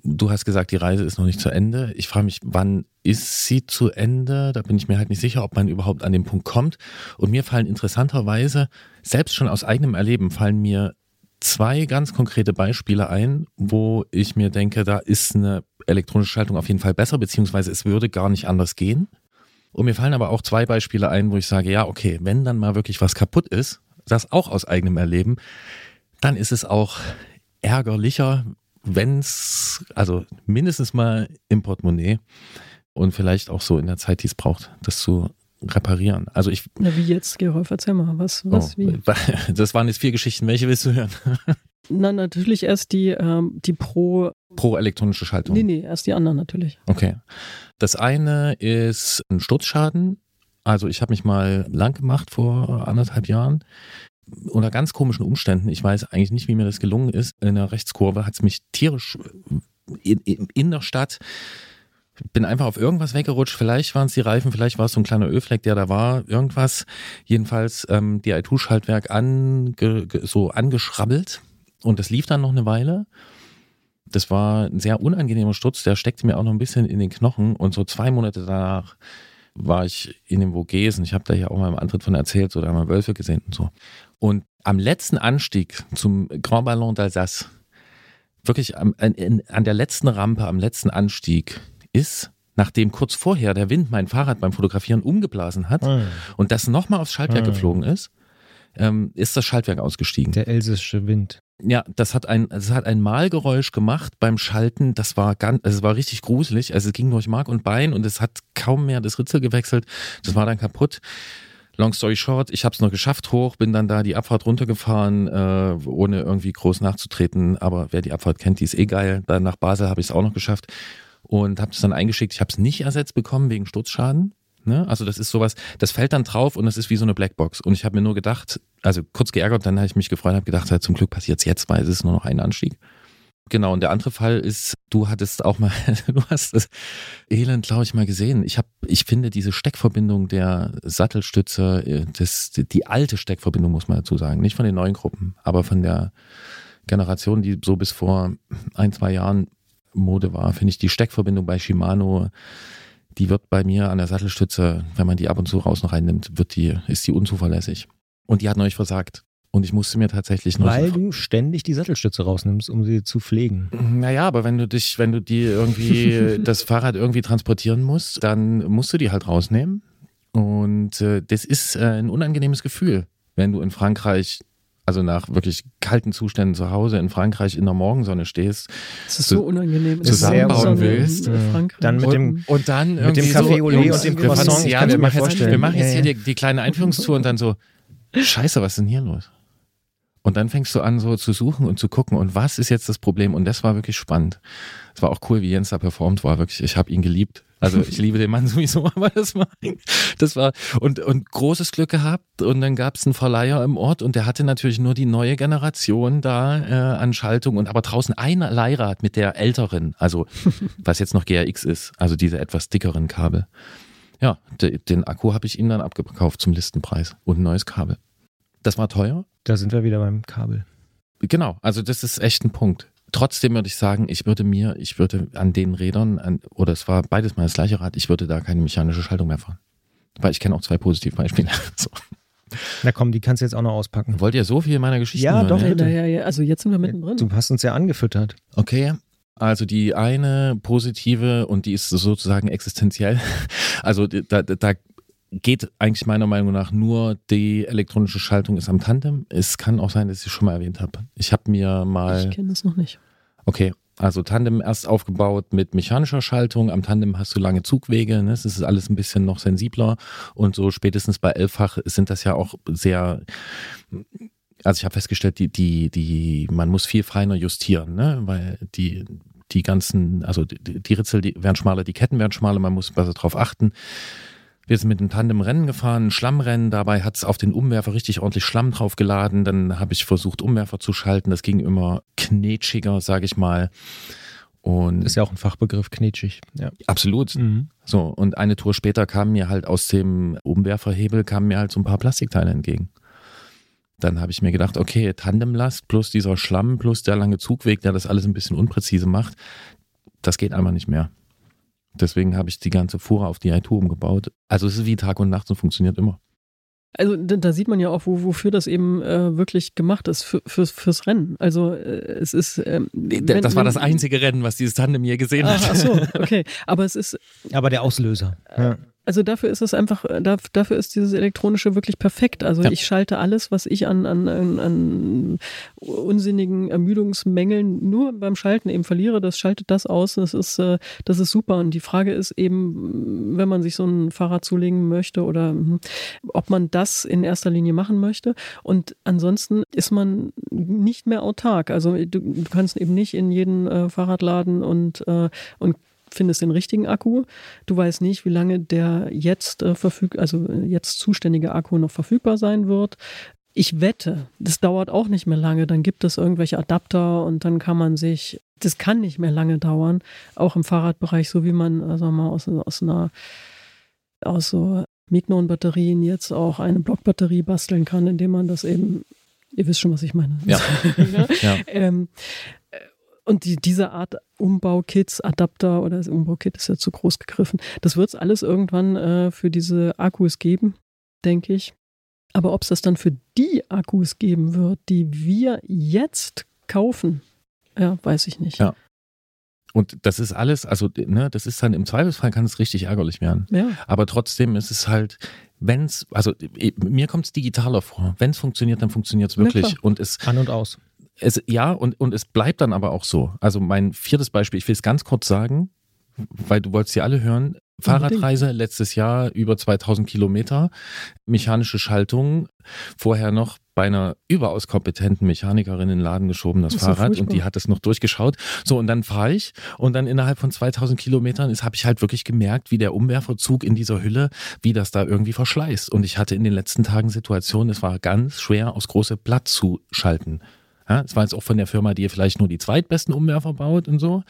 du hast gesagt, die Reise ist noch nicht zu Ende. Ich frage mich, wann ist sie zu Ende? Da bin ich mir halt nicht sicher, ob man überhaupt an den Punkt kommt. Und mir fallen interessanterweise, selbst schon aus eigenem Erleben, fallen mir zwei ganz konkrete Beispiele ein, wo ich mir denke, da ist eine elektronische Schaltung auf jeden Fall besser, beziehungsweise es würde gar nicht anders gehen. Und mir fallen aber auch zwei Beispiele ein, wo ich sage, ja, okay, wenn dann mal wirklich was kaputt ist, das auch aus eigenem Erleben, dann ist es auch ärgerlicher, wenn es, also mindestens mal im Portemonnaie und vielleicht auch so in der Zeit, die es braucht, das zu reparieren. Also ich, Na, wie jetzt, Gerolf, erzähl mal, was, was, oh, wie? das waren jetzt vier Geschichten. Welche willst du hören? Na, natürlich erst die, ähm, die Pro, Pro elektronische Schaltung. nee, nee, erst die anderen natürlich. Okay. Das eine ist ein Sturzschaden. Also ich habe mich mal lang gemacht vor anderthalb Jahren. Unter ganz komischen Umständen, ich weiß eigentlich nicht, wie mir das gelungen ist, in der Rechtskurve hat es mich tierisch in, in, in der Stadt, bin einfach auf irgendwas weggerutscht, vielleicht waren es die Reifen, vielleicht war es so ein kleiner Ölfleck, der da war, irgendwas. Jedenfalls ähm, die i2-Schaltwerk ange, ge- so angeschrabbelt und das lief dann noch eine Weile. Das war ein sehr unangenehmer Sturz, der steckte mir auch noch ein bisschen in den Knochen und so zwei Monate danach war ich in den Vogesen. Ich habe da ja auch mal im Antritt von erzählt, so da haben wir Wölfe gesehen und so. Und am letzten Anstieg zum Grand Ballon d'Alsace, wirklich am, an, an der letzten Rampe, am letzten Anstieg, ist, nachdem kurz vorher der Wind mein Fahrrad beim Fotografieren umgeblasen hat Ah, und das nochmal aufs Schaltwerk Ah. geflogen ist, ähm, ist das Schaltwerk ausgestiegen. der elsische Wind. Ja, das hat ein, das hat ein Malgeräusch gemacht beim Schalten. Das war ganz, es war richtig gruselig. Also es ging durch Mark und Bein und es hat kaum mehr das Ritzel gewechselt. Das war dann kaputt. Long story short, ich habe es noch geschafft hoch, bin dann da die Abfahrt runtergefahren, äh, ohne irgendwie groß nachzutreten. Aber wer die Abfahrt kennt, die ist eh geil. Dann nach Basel habe ich es auch noch geschafft und habe es dann eingeschickt. Ich habe es nicht ersetzt bekommen wegen Sturzschaden. Ne? Also das ist sowas, das fällt dann drauf und das ist wie so eine Blackbox. Und ich habe mir nur gedacht, also kurz geärgert, dann habe ich mich gefreut, habe gedacht, ja, zum Glück passiert es jetzt, weil es ist nur noch ein Anstieg. Genau, und der andere Fall ist, du hattest auch mal, du hast das Elend, glaube ich, mal gesehen. Ich habe, ich finde diese Steckverbindung der Sattelstütze, äh, das, die alte Steckverbindung muss man dazu sagen, nicht von den neuen Gruppen, aber von der Generation, die so bis vor ein, zwei Jahren Mode war, finde ich die Steckverbindung bei Shimano, die wird bei mir an der Sattelstütze, wenn man die ab und zu raus noch reinnimmt, wird die, ist die unzuverlässig. Und die hat neulich versagt. Und ich musste mir tatsächlich noch. Weil du ständig die Sattelstütze rausnimmst, um sie zu pflegen. Naja, aber wenn du dich, wenn du die irgendwie, das Fahrrad irgendwie transportieren musst, dann musst du die halt rausnehmen. Und äh, das ist äh, ein unangenehmes Gefühl, wenn du in Frankreich, also nach wirklich kalten Zuständen zu Hause in Frankreich in der Morgensonne stehst. Es ist so unangenehm. zusammenbauen willst. Dann mit dem- und, und dann Mit irgendwie dem Café so, Jungs, und dem Croissant, fangen- ich Ja, kann wir mir machen jetzt, vorstellen. wir machen jetzt Ja, hier ja. die, die kleine Einführungstour und dann so, scheiße, was ist denn hier los? Und dann fängst du an, so zu suchen und zu gucken, und was ist jetzt das Problem? Und das war wirklich spannend. Es war auch cool, wie Jens da performt war. Wirklich, ich habe ihn geliebt. Also ich liebe den Mann sowieso, aber das war, das war und, und großes Glück gehabt. Und dann gab es einen Verleiher im Ort und der hatte natürlich nur die neue Generation da äh, an Schaltung und aber draußen ein Leihrad mit der älteren, also was jetzt noch GRX ist, also diese etwas dickeren Kabel. Ja, de, den Akku habe ich ihm dann abgekauft zum Listenpreis und ein neues Kabel. Das war teuer, Da sind wir wieder beim Kabel. Genau, also das ist echt ein Punkt. Trotzdem würde ich sagen, ich würde mir, ich würde an den Rädern, an, oder es war beides mal das gleiche Rad, ich würde da keine mechanische Schaltung mehr fahren. Weil ich kenne auch zwei Positivbeispiele. So. Na komm, die kannst du jetzt auch noch auspacken. Wollt ihr so viel meiner Geschichten Ja, hören? doch, Ja, ja, ja, also jetzt sind wir mittendrin. Du hast uns ja angefüttert. Okay. Also die eine positive und die ist sozusagen existenziell. Also da, da, da geht eigentlich meiner Meinung nach nur die elektronische Schaltung ist am Tandem. Es kann auch sein, dass ich es schon mal erwähnt habe. Ich habe mir mal Ich kenne das noch nicht. Okay, also Tandem erst aufgebaut mit mechanischer Schaltung. Am Tandem hast du lange Zugwege. Ne? Es ist alles ein bisschen noch sensibler. Und so spätestens bei Elffach sind das ja auch sehr. Also ich habe festgestellt, die, die, die, man muss viel feiner justieren, ne? weil die, die ganzen, also die, die Ritzel die werden schmaler, die Ketten werden schmaler, man muss besser drauf achten. Wir sind mit dem Tandem Rennen gefahren, ein Schlammrennen, dabei hat es auf den Umwerfer richtig ordentlich Schlamm draufgeladen. Dann habe ich versucht, Umwerfer zu schalten. Das ging immer knetschiger, sage ich mal. Und Ist ja auch ein Fachbegriff, knetschig. Ja. absolut. Mhm. So, und eine Tour später kamen mir halt aus dem Umwerferhebel kamen mir halt so ein paar Plastikteile entgegen. Dann habe ich mir gedacht, okay, Tandemlast plus dieser Schlamm plus der lange Zugweg, der das alles ein bisschen unpräzise macht, das geht einfach nicht mehr. Deswegen habe ich die ganze Fuhre auf die i2 umgebaut. Also es ist wie Tag und Nacht und funktioniert immer. Also da, da sieht man ja auch, wo, wofür das eben äh, wirklich gemacht ist, für, fürs, fürs Rennen. Also äh, es ist. Ähm, wenn- das war wenn- das einzige Rennen, was dieses Tandem je gesehen Ach, hat. ach so, okay. Aber es ist, Aber der Auslöser. Ja. Also dafür ist es einfach, äh, da- dafür ist dieses Elektronische wirklich perfekt. Also Ja. ich schalte alles, was ich an, an, an, unsinnigen Ermüdungsmängeln nur beim Schalten eben verliere, das schaltet das aus. Das ist, äh, das ist super. Und die Frage ist eben, wenn man sich so ein Fahrrad zulegen möchte oder hm, ob man das in erster Linie machen möchte. Und ansonsten ist man nicht mehr autark. Also du, kannst eben nicht in jeden äh, Fahrradladen und, und findest den richtigen Akku. Du weißt nicht, wie lange der jetzt äh, verfüg also jetzt zuständige Akku noch verfügbar sein wird. Ich wette, das dauert auch nicht mehr lange. Dann gibt es irgendwelche Adapter und dann kann man sich, das kann nicht mehr lange dauern, auch im Fahrradbereich, so wie man, äh, sagen wir mal, aus, aus einer, aus so Mignon-Batterien jetzt auch eine Blockbatterie basteln kann, indem man das eben, ihr wisst schon, was ich meine. Ja. Ja. ähm, äh, und die, diese Art Umbaukits, Adapter oder das Umbaukit ist ja zu groß gegriffen, das wird es alles irgendwann äh, für diese Akkus geben, denke ich. Aber ob es das dann für die Akkus geben wird, die wir jetzt kaufen, ja, weiß ich nicht. Ja. Und das ist alles, also ne, das ist dann im Zweifelsfall kann es richtig ärgerlich werden. Ja. Aber trotzdem ist es halt, wenn es, also mir kommt es digitaler vor. Wenn es funktioniert, dann funktioniert es wirklich. klar. Und es, An und aus. Es, ja, und, und es bleibt dann aber auch so. Also mein viertes Beispiel, ich will es ganz kurz sagen, weil du wolltest ja alle hören. Fahrradreise letztes Jahr über 2000 Kilometer, mechanische Schaltung, vorher noch bei einer überaus kompetenten Mechanikerin in den Laden geschoben, das Das Fahrrad, und die hat das noch durchgeschaut. So, und dann fahre ich und dann innerhalb von 2000 Kilometern habe ich halt wirklich gemerkt, wie der Umwerferzug in dieser Hülle, wie das da irgendwie verschleißt. Und ich hatte in den letzten Tagen Situationen, es war ganz schwer, aus große Blatt zu schalten. Ja, es war jetzt auch von der Firma, die vielleicht nur die zweitbesten Umwerfer baut und so.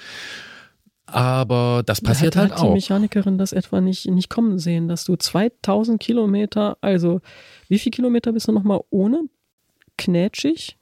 Aber das passiert hat, halt hat die auch. Mechanikerin das etwa nicht, nicht kommen sehen, dass du 2000 Kilometer, also wie viel Kilometer bist du nochmal ohne knätschig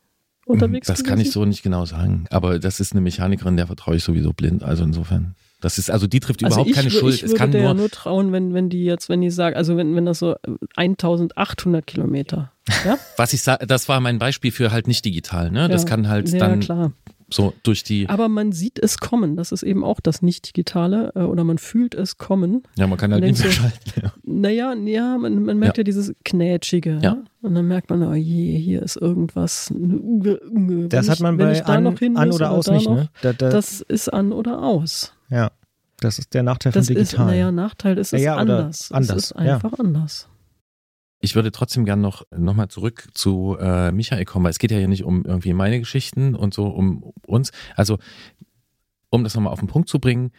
unterwegs Das kann ich so nicht genau sagen. Aber das ist eine Mechanikerin, der vertraue ich sowieso blind. Also insofern. Das ist, also die trifft Also überhaupt ich, keine Schuld. Ich Es würde kann der nur, ja nur trauen, wenn, wenn die jetzt, wenn die sagen, also wenn, wenn das so 1800 Kilometer, ja? was ich sage, das war mein Beispiel für halt nicht digital, ne? Das Ja. kann halt ja, dann klar. So durch die. Aber man sieht es kommen. Das ist eben auch das Nicht-Digitale. Äh, oder man fühlt es kommen. Ja, man kann halt nicht mehr schalten. Ja. Naja, ja, man, man merkt ja. ja dieses Knätschige. Ja. Und dann merkt man, oh je, hier ist irgendwas. Das hat man ich, bei an, an, oder aus nicht, noch, ne? Da, da, das ist an oder aus. Ja. Das ist der Nachteil das von digital. Ist, naja, Nachteil ist es ja, anders. anders. Es ist einfach anders. Ich würde trotzdem gern noch, noch mal zurück zu äh, Michael kommen, weil es geht ja hier nicht um irgendwie meine Geschichten und so um uns. Also, um das nochmal auf den Punkt zu bringen,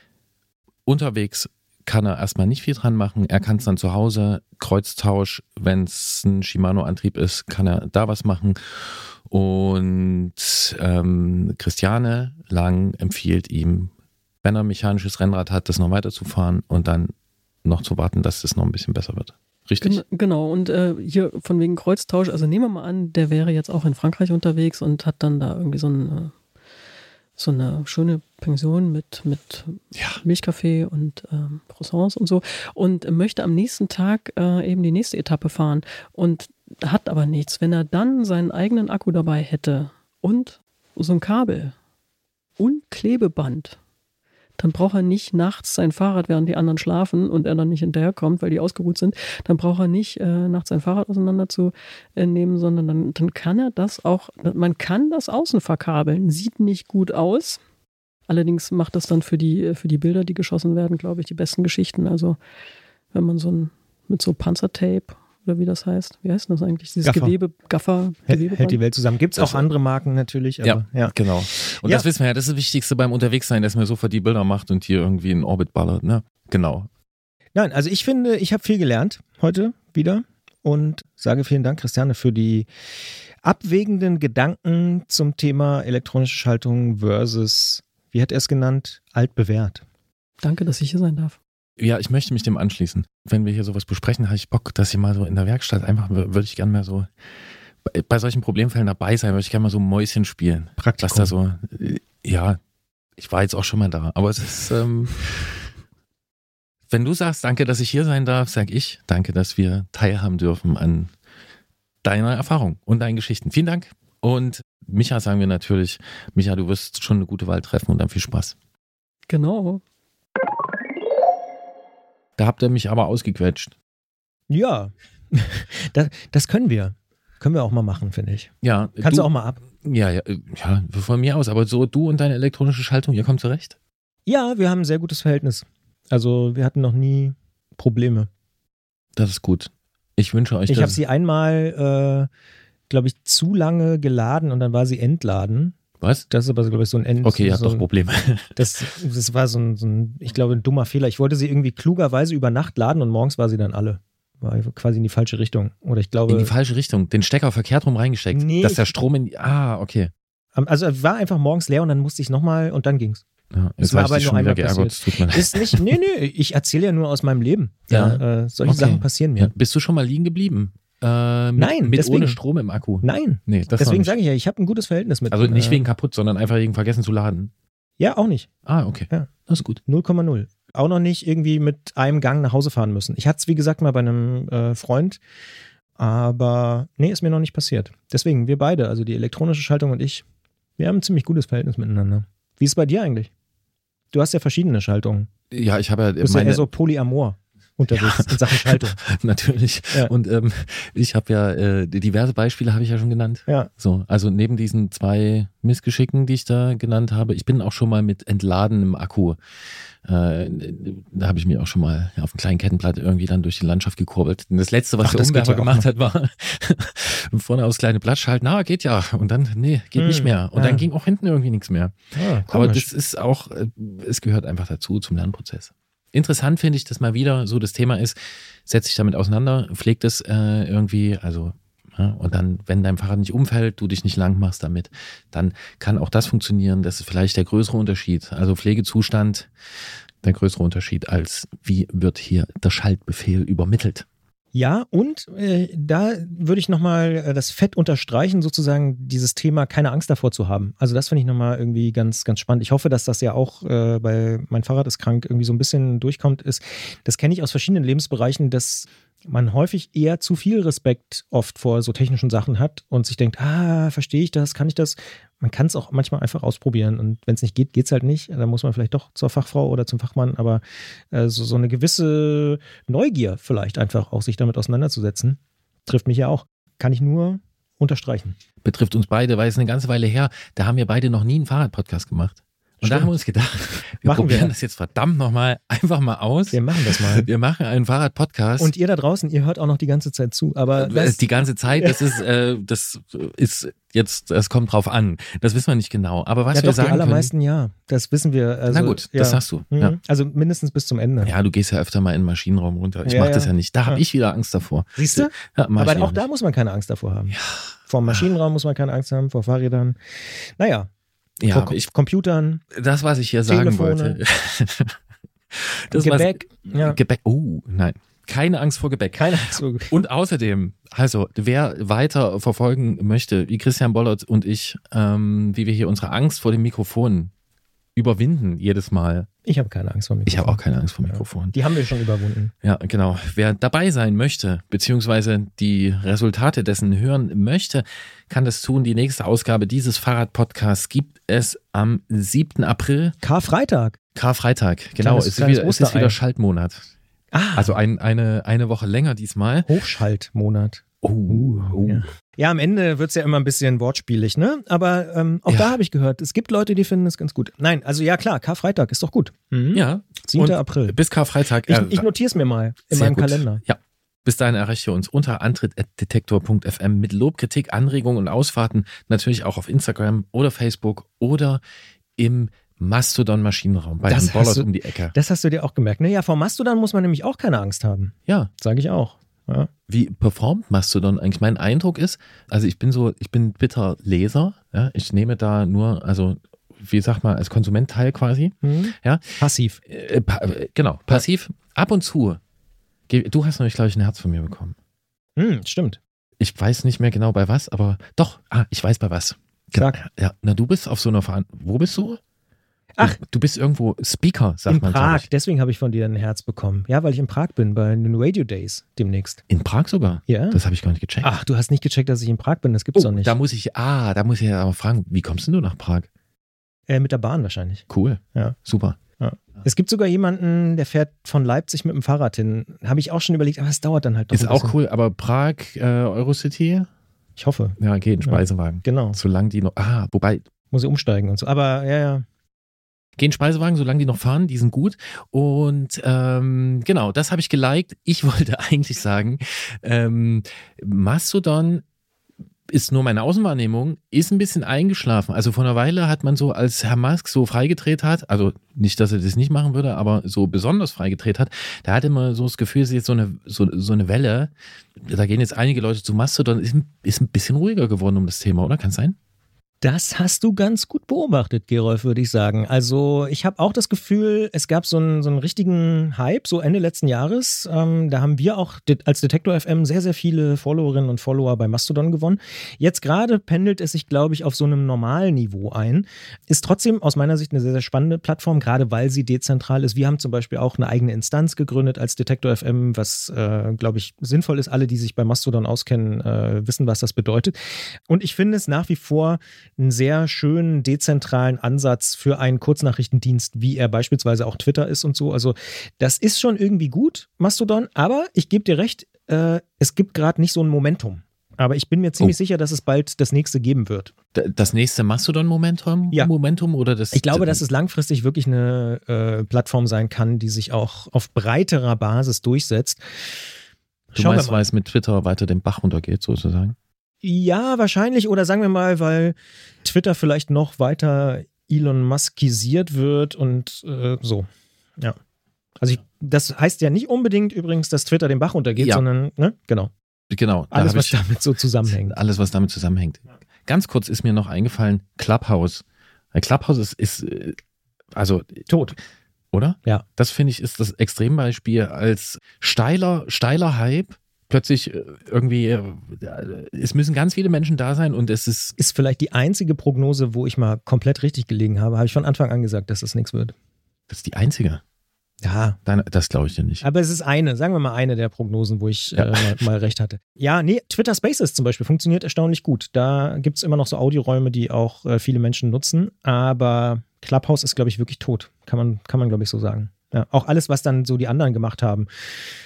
unterwegs kann er erstmal nicht viel dran machen. Er kann es dann zu Hause, Kreuztausch, wenn es ein Shimano-Antrieb ist, kann er da was machen. Und ähm, Christiane Lang empfiehlt ihm, wenn er ein mechanisches Rennrad hat, das noch weiterzufahren und dann noch zu warten, dass es noch ein bisschen besser wird. Richtig? Gen genau, und äh, hier von wegen Kreuztausch, also nehmen wir mal an, der wäre jetzt auch in Frankreich unterwegs und hat dann da irgendwie so, ein, so eine schöne Pension mit, mit ja. Milchkaffee und ähm, Croissants und so und möchte am nächsten Tag äh, eben die nächste Etappe fahren und hat aber nichts. Wenn er dann seinen eigenen Akku dabei hätte und so ein Kabel und Klebeband, dann braucht er nicht nachts sein Fahrrad, während die anderen schlafen und er dann nicht hinterherkommt, weil die ausgeruht sind, dann braucht er nicht äh, nachts sein Fahrrad auseinanderzunehmen, sondern dann, dann kann er das auch, man kann das außen verkabeln. Sieht nicht gut aus. Allerdings macht das dann für die, für die Bilder, die geschossen werden, glaube ich, die besten Geschichten. Also wenn man so ein, mit so Panzertape oder wie das heißt. Wie heißt das eigentlich? Dieses Gaffer. Gewebe, Gaffer, Gewebe. Hält die Welt zusammen. Gibt es auch andere Marken natürlich. Aber, ja, ja, genau. Und Ja. das wissen wir ja, das ist das Wichtigste beim Unterwegssein, dass man sofort die Bilder macht und hier irgendwie in Orbit ballert, ne? Genau. Nein, also ich finde, ich habe viel gelernt heute wieder und sage vielen Dank, Christiane, für die abwägenden Gedanken zum Thema elektronische Schaltung versus, wie hat er es genannt, altbewährt. Danke, dass ich hier sein darf. Ja, ich möchte mich dem anschließen. Wenn wir hier sowas besprechen, habe ich Bock, dass ich mal so in der Werkstatt einfach, würde ich gerne mal so bei- bei solchen Problemfällen dabei sein, würde ich gerne mal so Mäuschen spielen. Praktikum. Was da so, äh, ja, ich war jetzt auch schon mal da, aber es ist, ähm, wenn du sagst, danke, dass ich hier sein darf, sag ich, danke, dass wir teilhaben dürfen an deiner Erfahrung und deinen Geschichten. Vielen Dank. Und Micha sagen wir natürlich, Micha, du wirst schon eine gute Wahl treffen und dann viel Spaß. Genau. Da habt ihr mich aber ausgequetscht. Ja, das, das können wir. Können wir auch mal machen, finde ich. Ja, Kannst du, auch mal ab. Ja, ja, ja, von mir aus. Aber so du und deine elektronische Schaltung, ihr kommt zurecht? Ja, wir haben ein sehr gutes Verhältnis. Also wir hatten noch nie Probleme. Das ist gut. Ich wünsche euch Ich habe sie einmal, äh, glaube ich, zu lange geladen und dann war sie entladen. Was? Das ist aber, glaube ich, so ein End. Okay, ihr habt so doch Probleme. das, das war so ein, so ein, ich glaube, ein dummer Fehler. Ich wollte sie irgendwie klugerweise über Nacht laden und morgens war sie dann alle. War quasi in die falsche Richtung. Oder ich glaube. In die falsche Richtung. Den Stecker verkehrt rum reingesteckt. Nee, dass der Strom in die. Ah, okay. also war einfach morgens leer und dann musste ich nochmal und dann ging's. Ja, Es jetzt war habe aber nur einmal geärgert. Leid. Ist nicht, nee, nee, ich erzähle ja nur aus meinem Leben. Ja. Ja, äh, solche Okay. Sachen passieren mir. Ja, bist du schon mal liegen geblieben? Äh, mit, Nein, mit deswegen. ohne Strom im Akku. Nein, Nee, deswegen sage ich ja, ich habe ein gutes Verhältnis mit. Also nicht äh, wegen kaputt, sondern einfach wegen vergessen zu laden. Ja, auch nicht. Ah, okay. Ja. Das ist gut. 0,0. Auch noch nicht irgendwie mit einem Gang nach Hause fahren müssen. Ich hatte es, wie gesagt, mal bei einem äh, Freund, aber nee, ist mir noch nicht passiert. Deswegen, wir beide, also die elektronische Schaltung und ich, wir haben ein ziemlich gutes Verhältnis miteinander. Wie ist es bei dir eigentlich? Du hast ja verschiedene Schaltungen. Ja, ich habe ja Du bist ja meine, eher so Polyamor unterwegs in Sachen Schaltung. natürlich. Ja. Und ähm, ich habe ja äh, diverse Beispiele habe ich ja schon genannt. Ja. So, also neben diesen zwei Missgeschicken, die ich da genannt habe, ich bin auch schon mal mit entladenem Akku. Äh, da habe ich mir auch schon mal auf einem kleinen Kettenblatt irgendwie dann durch die Landschaft gekurbelt. Und das letzte, was Ach, der Umwerfer ja gemacht hat, war vorne aufs kleine Blatt schalten, na, geht ja. Und dann, nee, geht Hm, nicht mehr. Und ja. dann ging auch hinten irgendwie nichts mehr. Ah, Aber das ist auch, äh, es gehört einfach dazu zum Lernprozess. Interessant finde ich, dass mal wieder so das Thema ist, setz dich damit auseinander, pflegt es äh, irgendwie, also ja, und dann, wenn dein Fahrrad nicht umfällt, du dich nicht lang machst damit, dann kann auch das funktionieren. Das ist vielleicht der größere Unterschied. Also Pflegezustand, der größere Unterschied als wie wird hier der Schaltbefehl übermittelt. Ja, und äh, da würde ich nochmal äh, das Fett unterstreichen, sozusagen dieses Thema keine Angst davor zu haben. Also das finde ich nochmal irgendwie ganz, ganz spannend. Ich hoffe, dass das ja auch äh, bei Mein Fahrrad ist krank irgendwie so ein bisschen durchkommt. Ist, das kenne ich aus verschiedenen Lebensbereichen, dass man häufig eher zu viel Respekt oft vor so technischen Sachen hat und sich denkt, ah, verstehe ich das, kann ich das? Man kann es auch manchmal einfach ausprobieren und wenn es nicht geht, geht es halt nicht. Dann muss man vielleicht doch zur Fachfrau oder zum Fachmann, aber äh, so, so eine gewisse Neugier vielleicht einfach auch sich damit auseinanderzusetzen, trifft mich ja auch. Kann ich nur unterstreichen. Betrifft uns beide, weil es eine ganze Weile her, da haben wir beide noch nie einen Fahrradpodcast gemacht. Und da haben wir uns gedacht, wir Machen probieren wir. das jetzt verdammt nochmal einfach mal aus. Wir machen das mal. Wir machen einen Fahrradpodcast. Und ihr da draußen, ihr hört auch noch die ganze Zeit zu. Aber das, Äh, die ganze Zeit, das ist, äh, das ist jetzt, es kommt drauf an. Das wissen wir nicht genau. Aber was ja wir doch, die sagen können, allermeisten ja. Das wissen wir. Also, na gut, ja. das sagst du. Mhm. Ja. Also mindestens bis zum Ende. ja, du gehst ja öfter mal in den Maschinenraum runter. Ich Ja, mach das ja. nicht. Da habe ich wieder Angst davor. Siehst du? Aber auch da nicht. muss man keine Angst davor haben. Vor dem Maschinenraum muss man keine Angst haben, vor Fahrrädern. Naja, ja, vor ich, Computern, das, was ich hier sagen wollte. das, Gebäck. Was, Ja. Gebäck. Oh, nein. Keine Angst vor Gebäck. Keine Angst. vor- Und außerdem, also wer weiter verfolgen möchte, wie Christian Bollert und ich, ähm, wie wir hier unsere Angst vor dem Mikrofon überwinden jedes Mal. Ich habe keine Angst vor Mikrofon. Ich habe auch keine Angst vor Mikrofon. Die haben wir schon überwunden. Ja, genau. Wer dabei sein möchte, beziehungsweise die Resultate dessen hören möchte, kann das tun. Die nächste Ausgabe dieses Fahrrad-Podcasts gibt es am 7. April, Karfreitag. Karfreitag. Genau, Kleines- es ist, wieder, es ist wieder Schaltmonat. Ah, Also ein, eine, eine Woche länger diesmal. Hochschaltmonat. Oh, oh. Ja. Ja, am Ende wird's ja immer ein bisschen wortspielig, ne? Aber ähm, auch Ja. da habe ich gehört, es gibt Leute, die finden es ganz gut. Nein, also ja klar, Karfreitag ist doch gut. Mhm. Ja, 7. Und April. bis Karfreitag. Ich, äh, ich notiere es mir mal in meinem gut. Kalender. Ja. Bis dahin erreicht ihr uns unter antritt.detektor.fm mit Lob, Kritik, Anregungen und Ausfahrten. Natürlich auch auf Instagram oder Facebook oder im Mastodon Maschinenraum bei Das Herrn Bollert hast du- um die Ecke. Das hast du dir auch gemerkt. Ne? Ja, vor Mastodon muss man nämlich auch keine Angst haben. Ja. Sage ich auch. Ja. Wie performt Mastodon eigentlich? Mein Eindruck ist, also ich bin so, ich bin bitter Leser. Ja, ich nehme da nur, also wie sag mal, als Konsument teil quasi. Mhm. Ja. Passiv. Äh, pa äh, genau, passiv. Ab und zu. Du hast nämlich, glaube ich, ein Herz von mir bekommen. Hm, stimmt. Ich weiß nicht mehr genau bei was, aber doch, ah, ich weiß bei was. Genau. Sag. Ja, na, du bist auf so einer Veranstaltung. Wo bist du? Ach. Du, bist irgendwo Speaker, sagt in man. glaub Prag. Deswegen habe ich von dir ein Herz bekommen. Ja, weil ich in Prag bin, bei den Radio Days demnächst. In Prag sogar? Ja. Das habe ich gar nicht gecheckt. Ach, du hast nicht gecheckt, dass ich in Prag bin. Das gibt's oh, doch nicht. da muss ich, ah, da muss ich ja aber fragen, wie kommst denn du nach Prag? Äh, mit der Bahn wahrscheinlich. Cool. Ja. Super. Es gibt sogar jemanden, der fährt von Leipzig mit dem Fahrrad hin. Habe ich auch schon überlegt, aber es dauert dann halt doch Ist auch cool, aber Prag, äh, Eurocity, Ich hoffe. ja, geht, ein Ja. Speisewagen. Genau. Solange die noch, ah, wobei, Muss ich umsteigen und so. Aber ja, ja. Gehen Speisewagen, solange die noch fahren, die sind gut. Und ähm, genau, das habe ich geliked. Ich wollte eigentlich sagen, ähm, Mastodon ist nur meine Außenwahrnehmung, ist ein bisschen eingeschlafen. Also vor einer Weile hat man so, als Herr Musk so freigedreht hat, also nicht, dass er das nicht machen würde, aber so besonders freigedreht hat, da hatte man so das Gefühl, es ist jetzt so eine, so, so eine Welle. Da gehen jetzt einige Leute zu Mastodon, ist, ist ein bisschen ruhiger geworden um das Thema, oder? Kann es sein? Das hast du ganz gut beobachtet, Gerolf, würde ich sagen. Also ich habe auch das Gefühl, es gab so einen, so einen richtigen Hype, so Ende letzten Jahres. Ähm, da haben wir auch als Detektor FM sehr, sehr viele Followerinnen und Follower bei Mastodon gewonnen. Jetzt gerade pendelt es sich, glaube ich, auf so einem normalen Niveau ein. Ist trotzdem aus meiner Sicht eine sehr, sehr spannende Plattform, gerade weil sie dezentral ist. Wir haben zum Beispiel auch eine eigene Instanz gegründet als Detektor FM, was, äh, glaube ich, sinnvoll ist. Alle, die sich bei Mastodon auskennen, äh, wissen, was das bedeutet. Und ich finde es nach wie vor einen sehr schönen dezentralen Ansatz für einen Kurznachrichtendienst, wie er beispielsweise auch Twitter ist und so. Also das ist schon irgendwie gut, Mastodon, aber ich gebe dir recht, äh, es gibt gerade nicht so ein Momentum. Aber ich bin mir ziemlich Oh. sicher, dass es bald das nächste geben wird. Das nächste Mastodon-Momentum? Ja. Momentum oder das? Ich glaube, dass es langfristig wirklich eine äh, Plattform sein kann, die sich auch auf breiterer Basis durchsetzt. Du Schauen mal. weil es mit Twitter weiter den Bach runtergeht, sozusagen? Ja, wahrscheinlich. Oder sagen wir mal, weil Twitter vielleicht noch weiter Elon Muskisiert wird und äh, so. Ja. Also ich, das heißt ja nicht unbedingt übrigens, dass Twitter den Bach runtergeht, Ja. sondern, ne? Genau. Genau. Alles, was ich, damit so zusammenhängt. alles, was damit zusammenhängt. Ganz kurz ist mir noch eingefallen, Clubhouse. Clubhouse ist, ist äh, also, Tot. oder? Ja. Das finde ich ist das Extrembeispiel als steiler, steiler Hype. Plötzlich äh, irgendwie, äh, es müssen ganz viele Menschen da sein und es ist, Ist vielleicht die einzige Prognose, wo ich mal komplett richtig gelegen habe. Habe ich von Anfang an gesagt, dass das nichts wird. das ist die einzige. Ja. Dann, das glaube ich dir nicht. Aber es ist eine, sagen wir mal eine der Prognosen, wo ich Ja. äh, mal, mal recht hatte. Ja, nee, Twitter Spaces zum Beispiel funktioniert erstaunlich gut. Da gibt es immer noch so Audioräume, die auch äh, viele Menschen nutzen. Aber Clubhouse ist, glaube ich, wirklich tot. Kann man, kann man glaube ich, so sagen. Ja, auch alles, was dann so die anderen gemacht haben,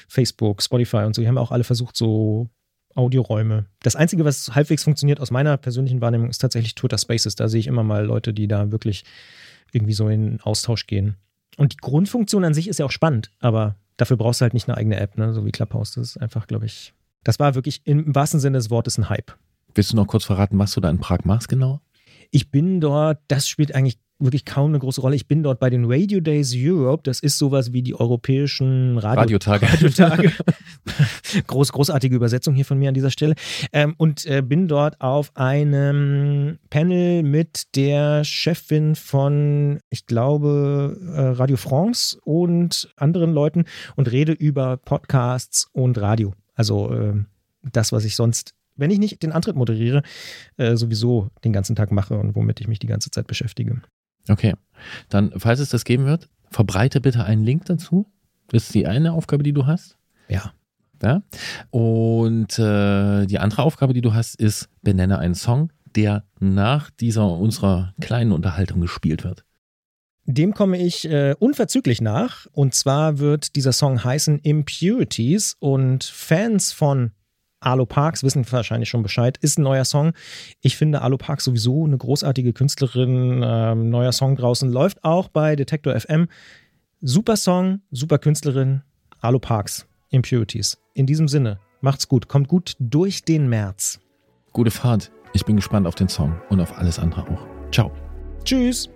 Facebook, Spotify und so, die haben auch alle versucht, so Audioräume. Das Einzige, was halbwegs funktioniert aus meiner persönlichen Wahrnehmung, ist tatsächlich Twitter Spaces. Da sehe ich immer mal Leute, die da wirklich irgendwie so in Austausch gehen. Und die Grundfunktion an sich ist ja auch spannend, aber dafür brauchst du halt nicht eine eigene App, ne? so wie Clubhouse. Das ist einfach, glaube ich, das war wirklich im wahrsten Sinne des Wortes ein Hype. Willst du noch kurz verraten, was du da in Prag machst genau? Ich bin dort, das spielt eigentlich wirklich kaum eine große Rolle. Ich bin dort bei den Radio Days Europe. Das ist sowas wie die europäischen Radio Radiotage. Radiotage. Groß, großartige Übersetzung hier von mir an dieser Stelle. Ähm, und äh, bin dort auf einem Panel mit der Chefin von, ich glaube, äh, Radio France und anderen Leuten und rede über Podcasts und Radio. Also ähm, das, was ich sonst, wenn ich nicht den Antritt moderiere, äh, sowieso den ganzen Tag mache und womit ich mich die ganze Zeit beschäftige. Okay. Dann, falls es das geben wird, verbreite bitte einen Link dazu. Das ist die eine Aufgabe, die du hast. Ja. Ja? Und äh, die andere Aufgabe, die du hast, ist, benenne einen Song, der nach dieser unserer kleinen Unterhaltung gespielt wird. Dem komme ich äh, unverzüglich nach. Und zwar wird dieser Song heißen Impurities. Und Fans von Alo Parks wissen wahrscheinlich schon Bescheid. Ist ein neuer Song. Ich finde Alo Parks sowieso eine großartige Künstlerin. Ähm, neuer Song draußen läuft auch bei Detektor FM. Super Song, super Künstlerin. Alo Parks, Impurities. In diesem Sinne, macht's gut. Kommt gut durch den März. Gute Fahrt. Ich bin gespannt auf den Song und auf alles andere auch. Ciao. Tschüss.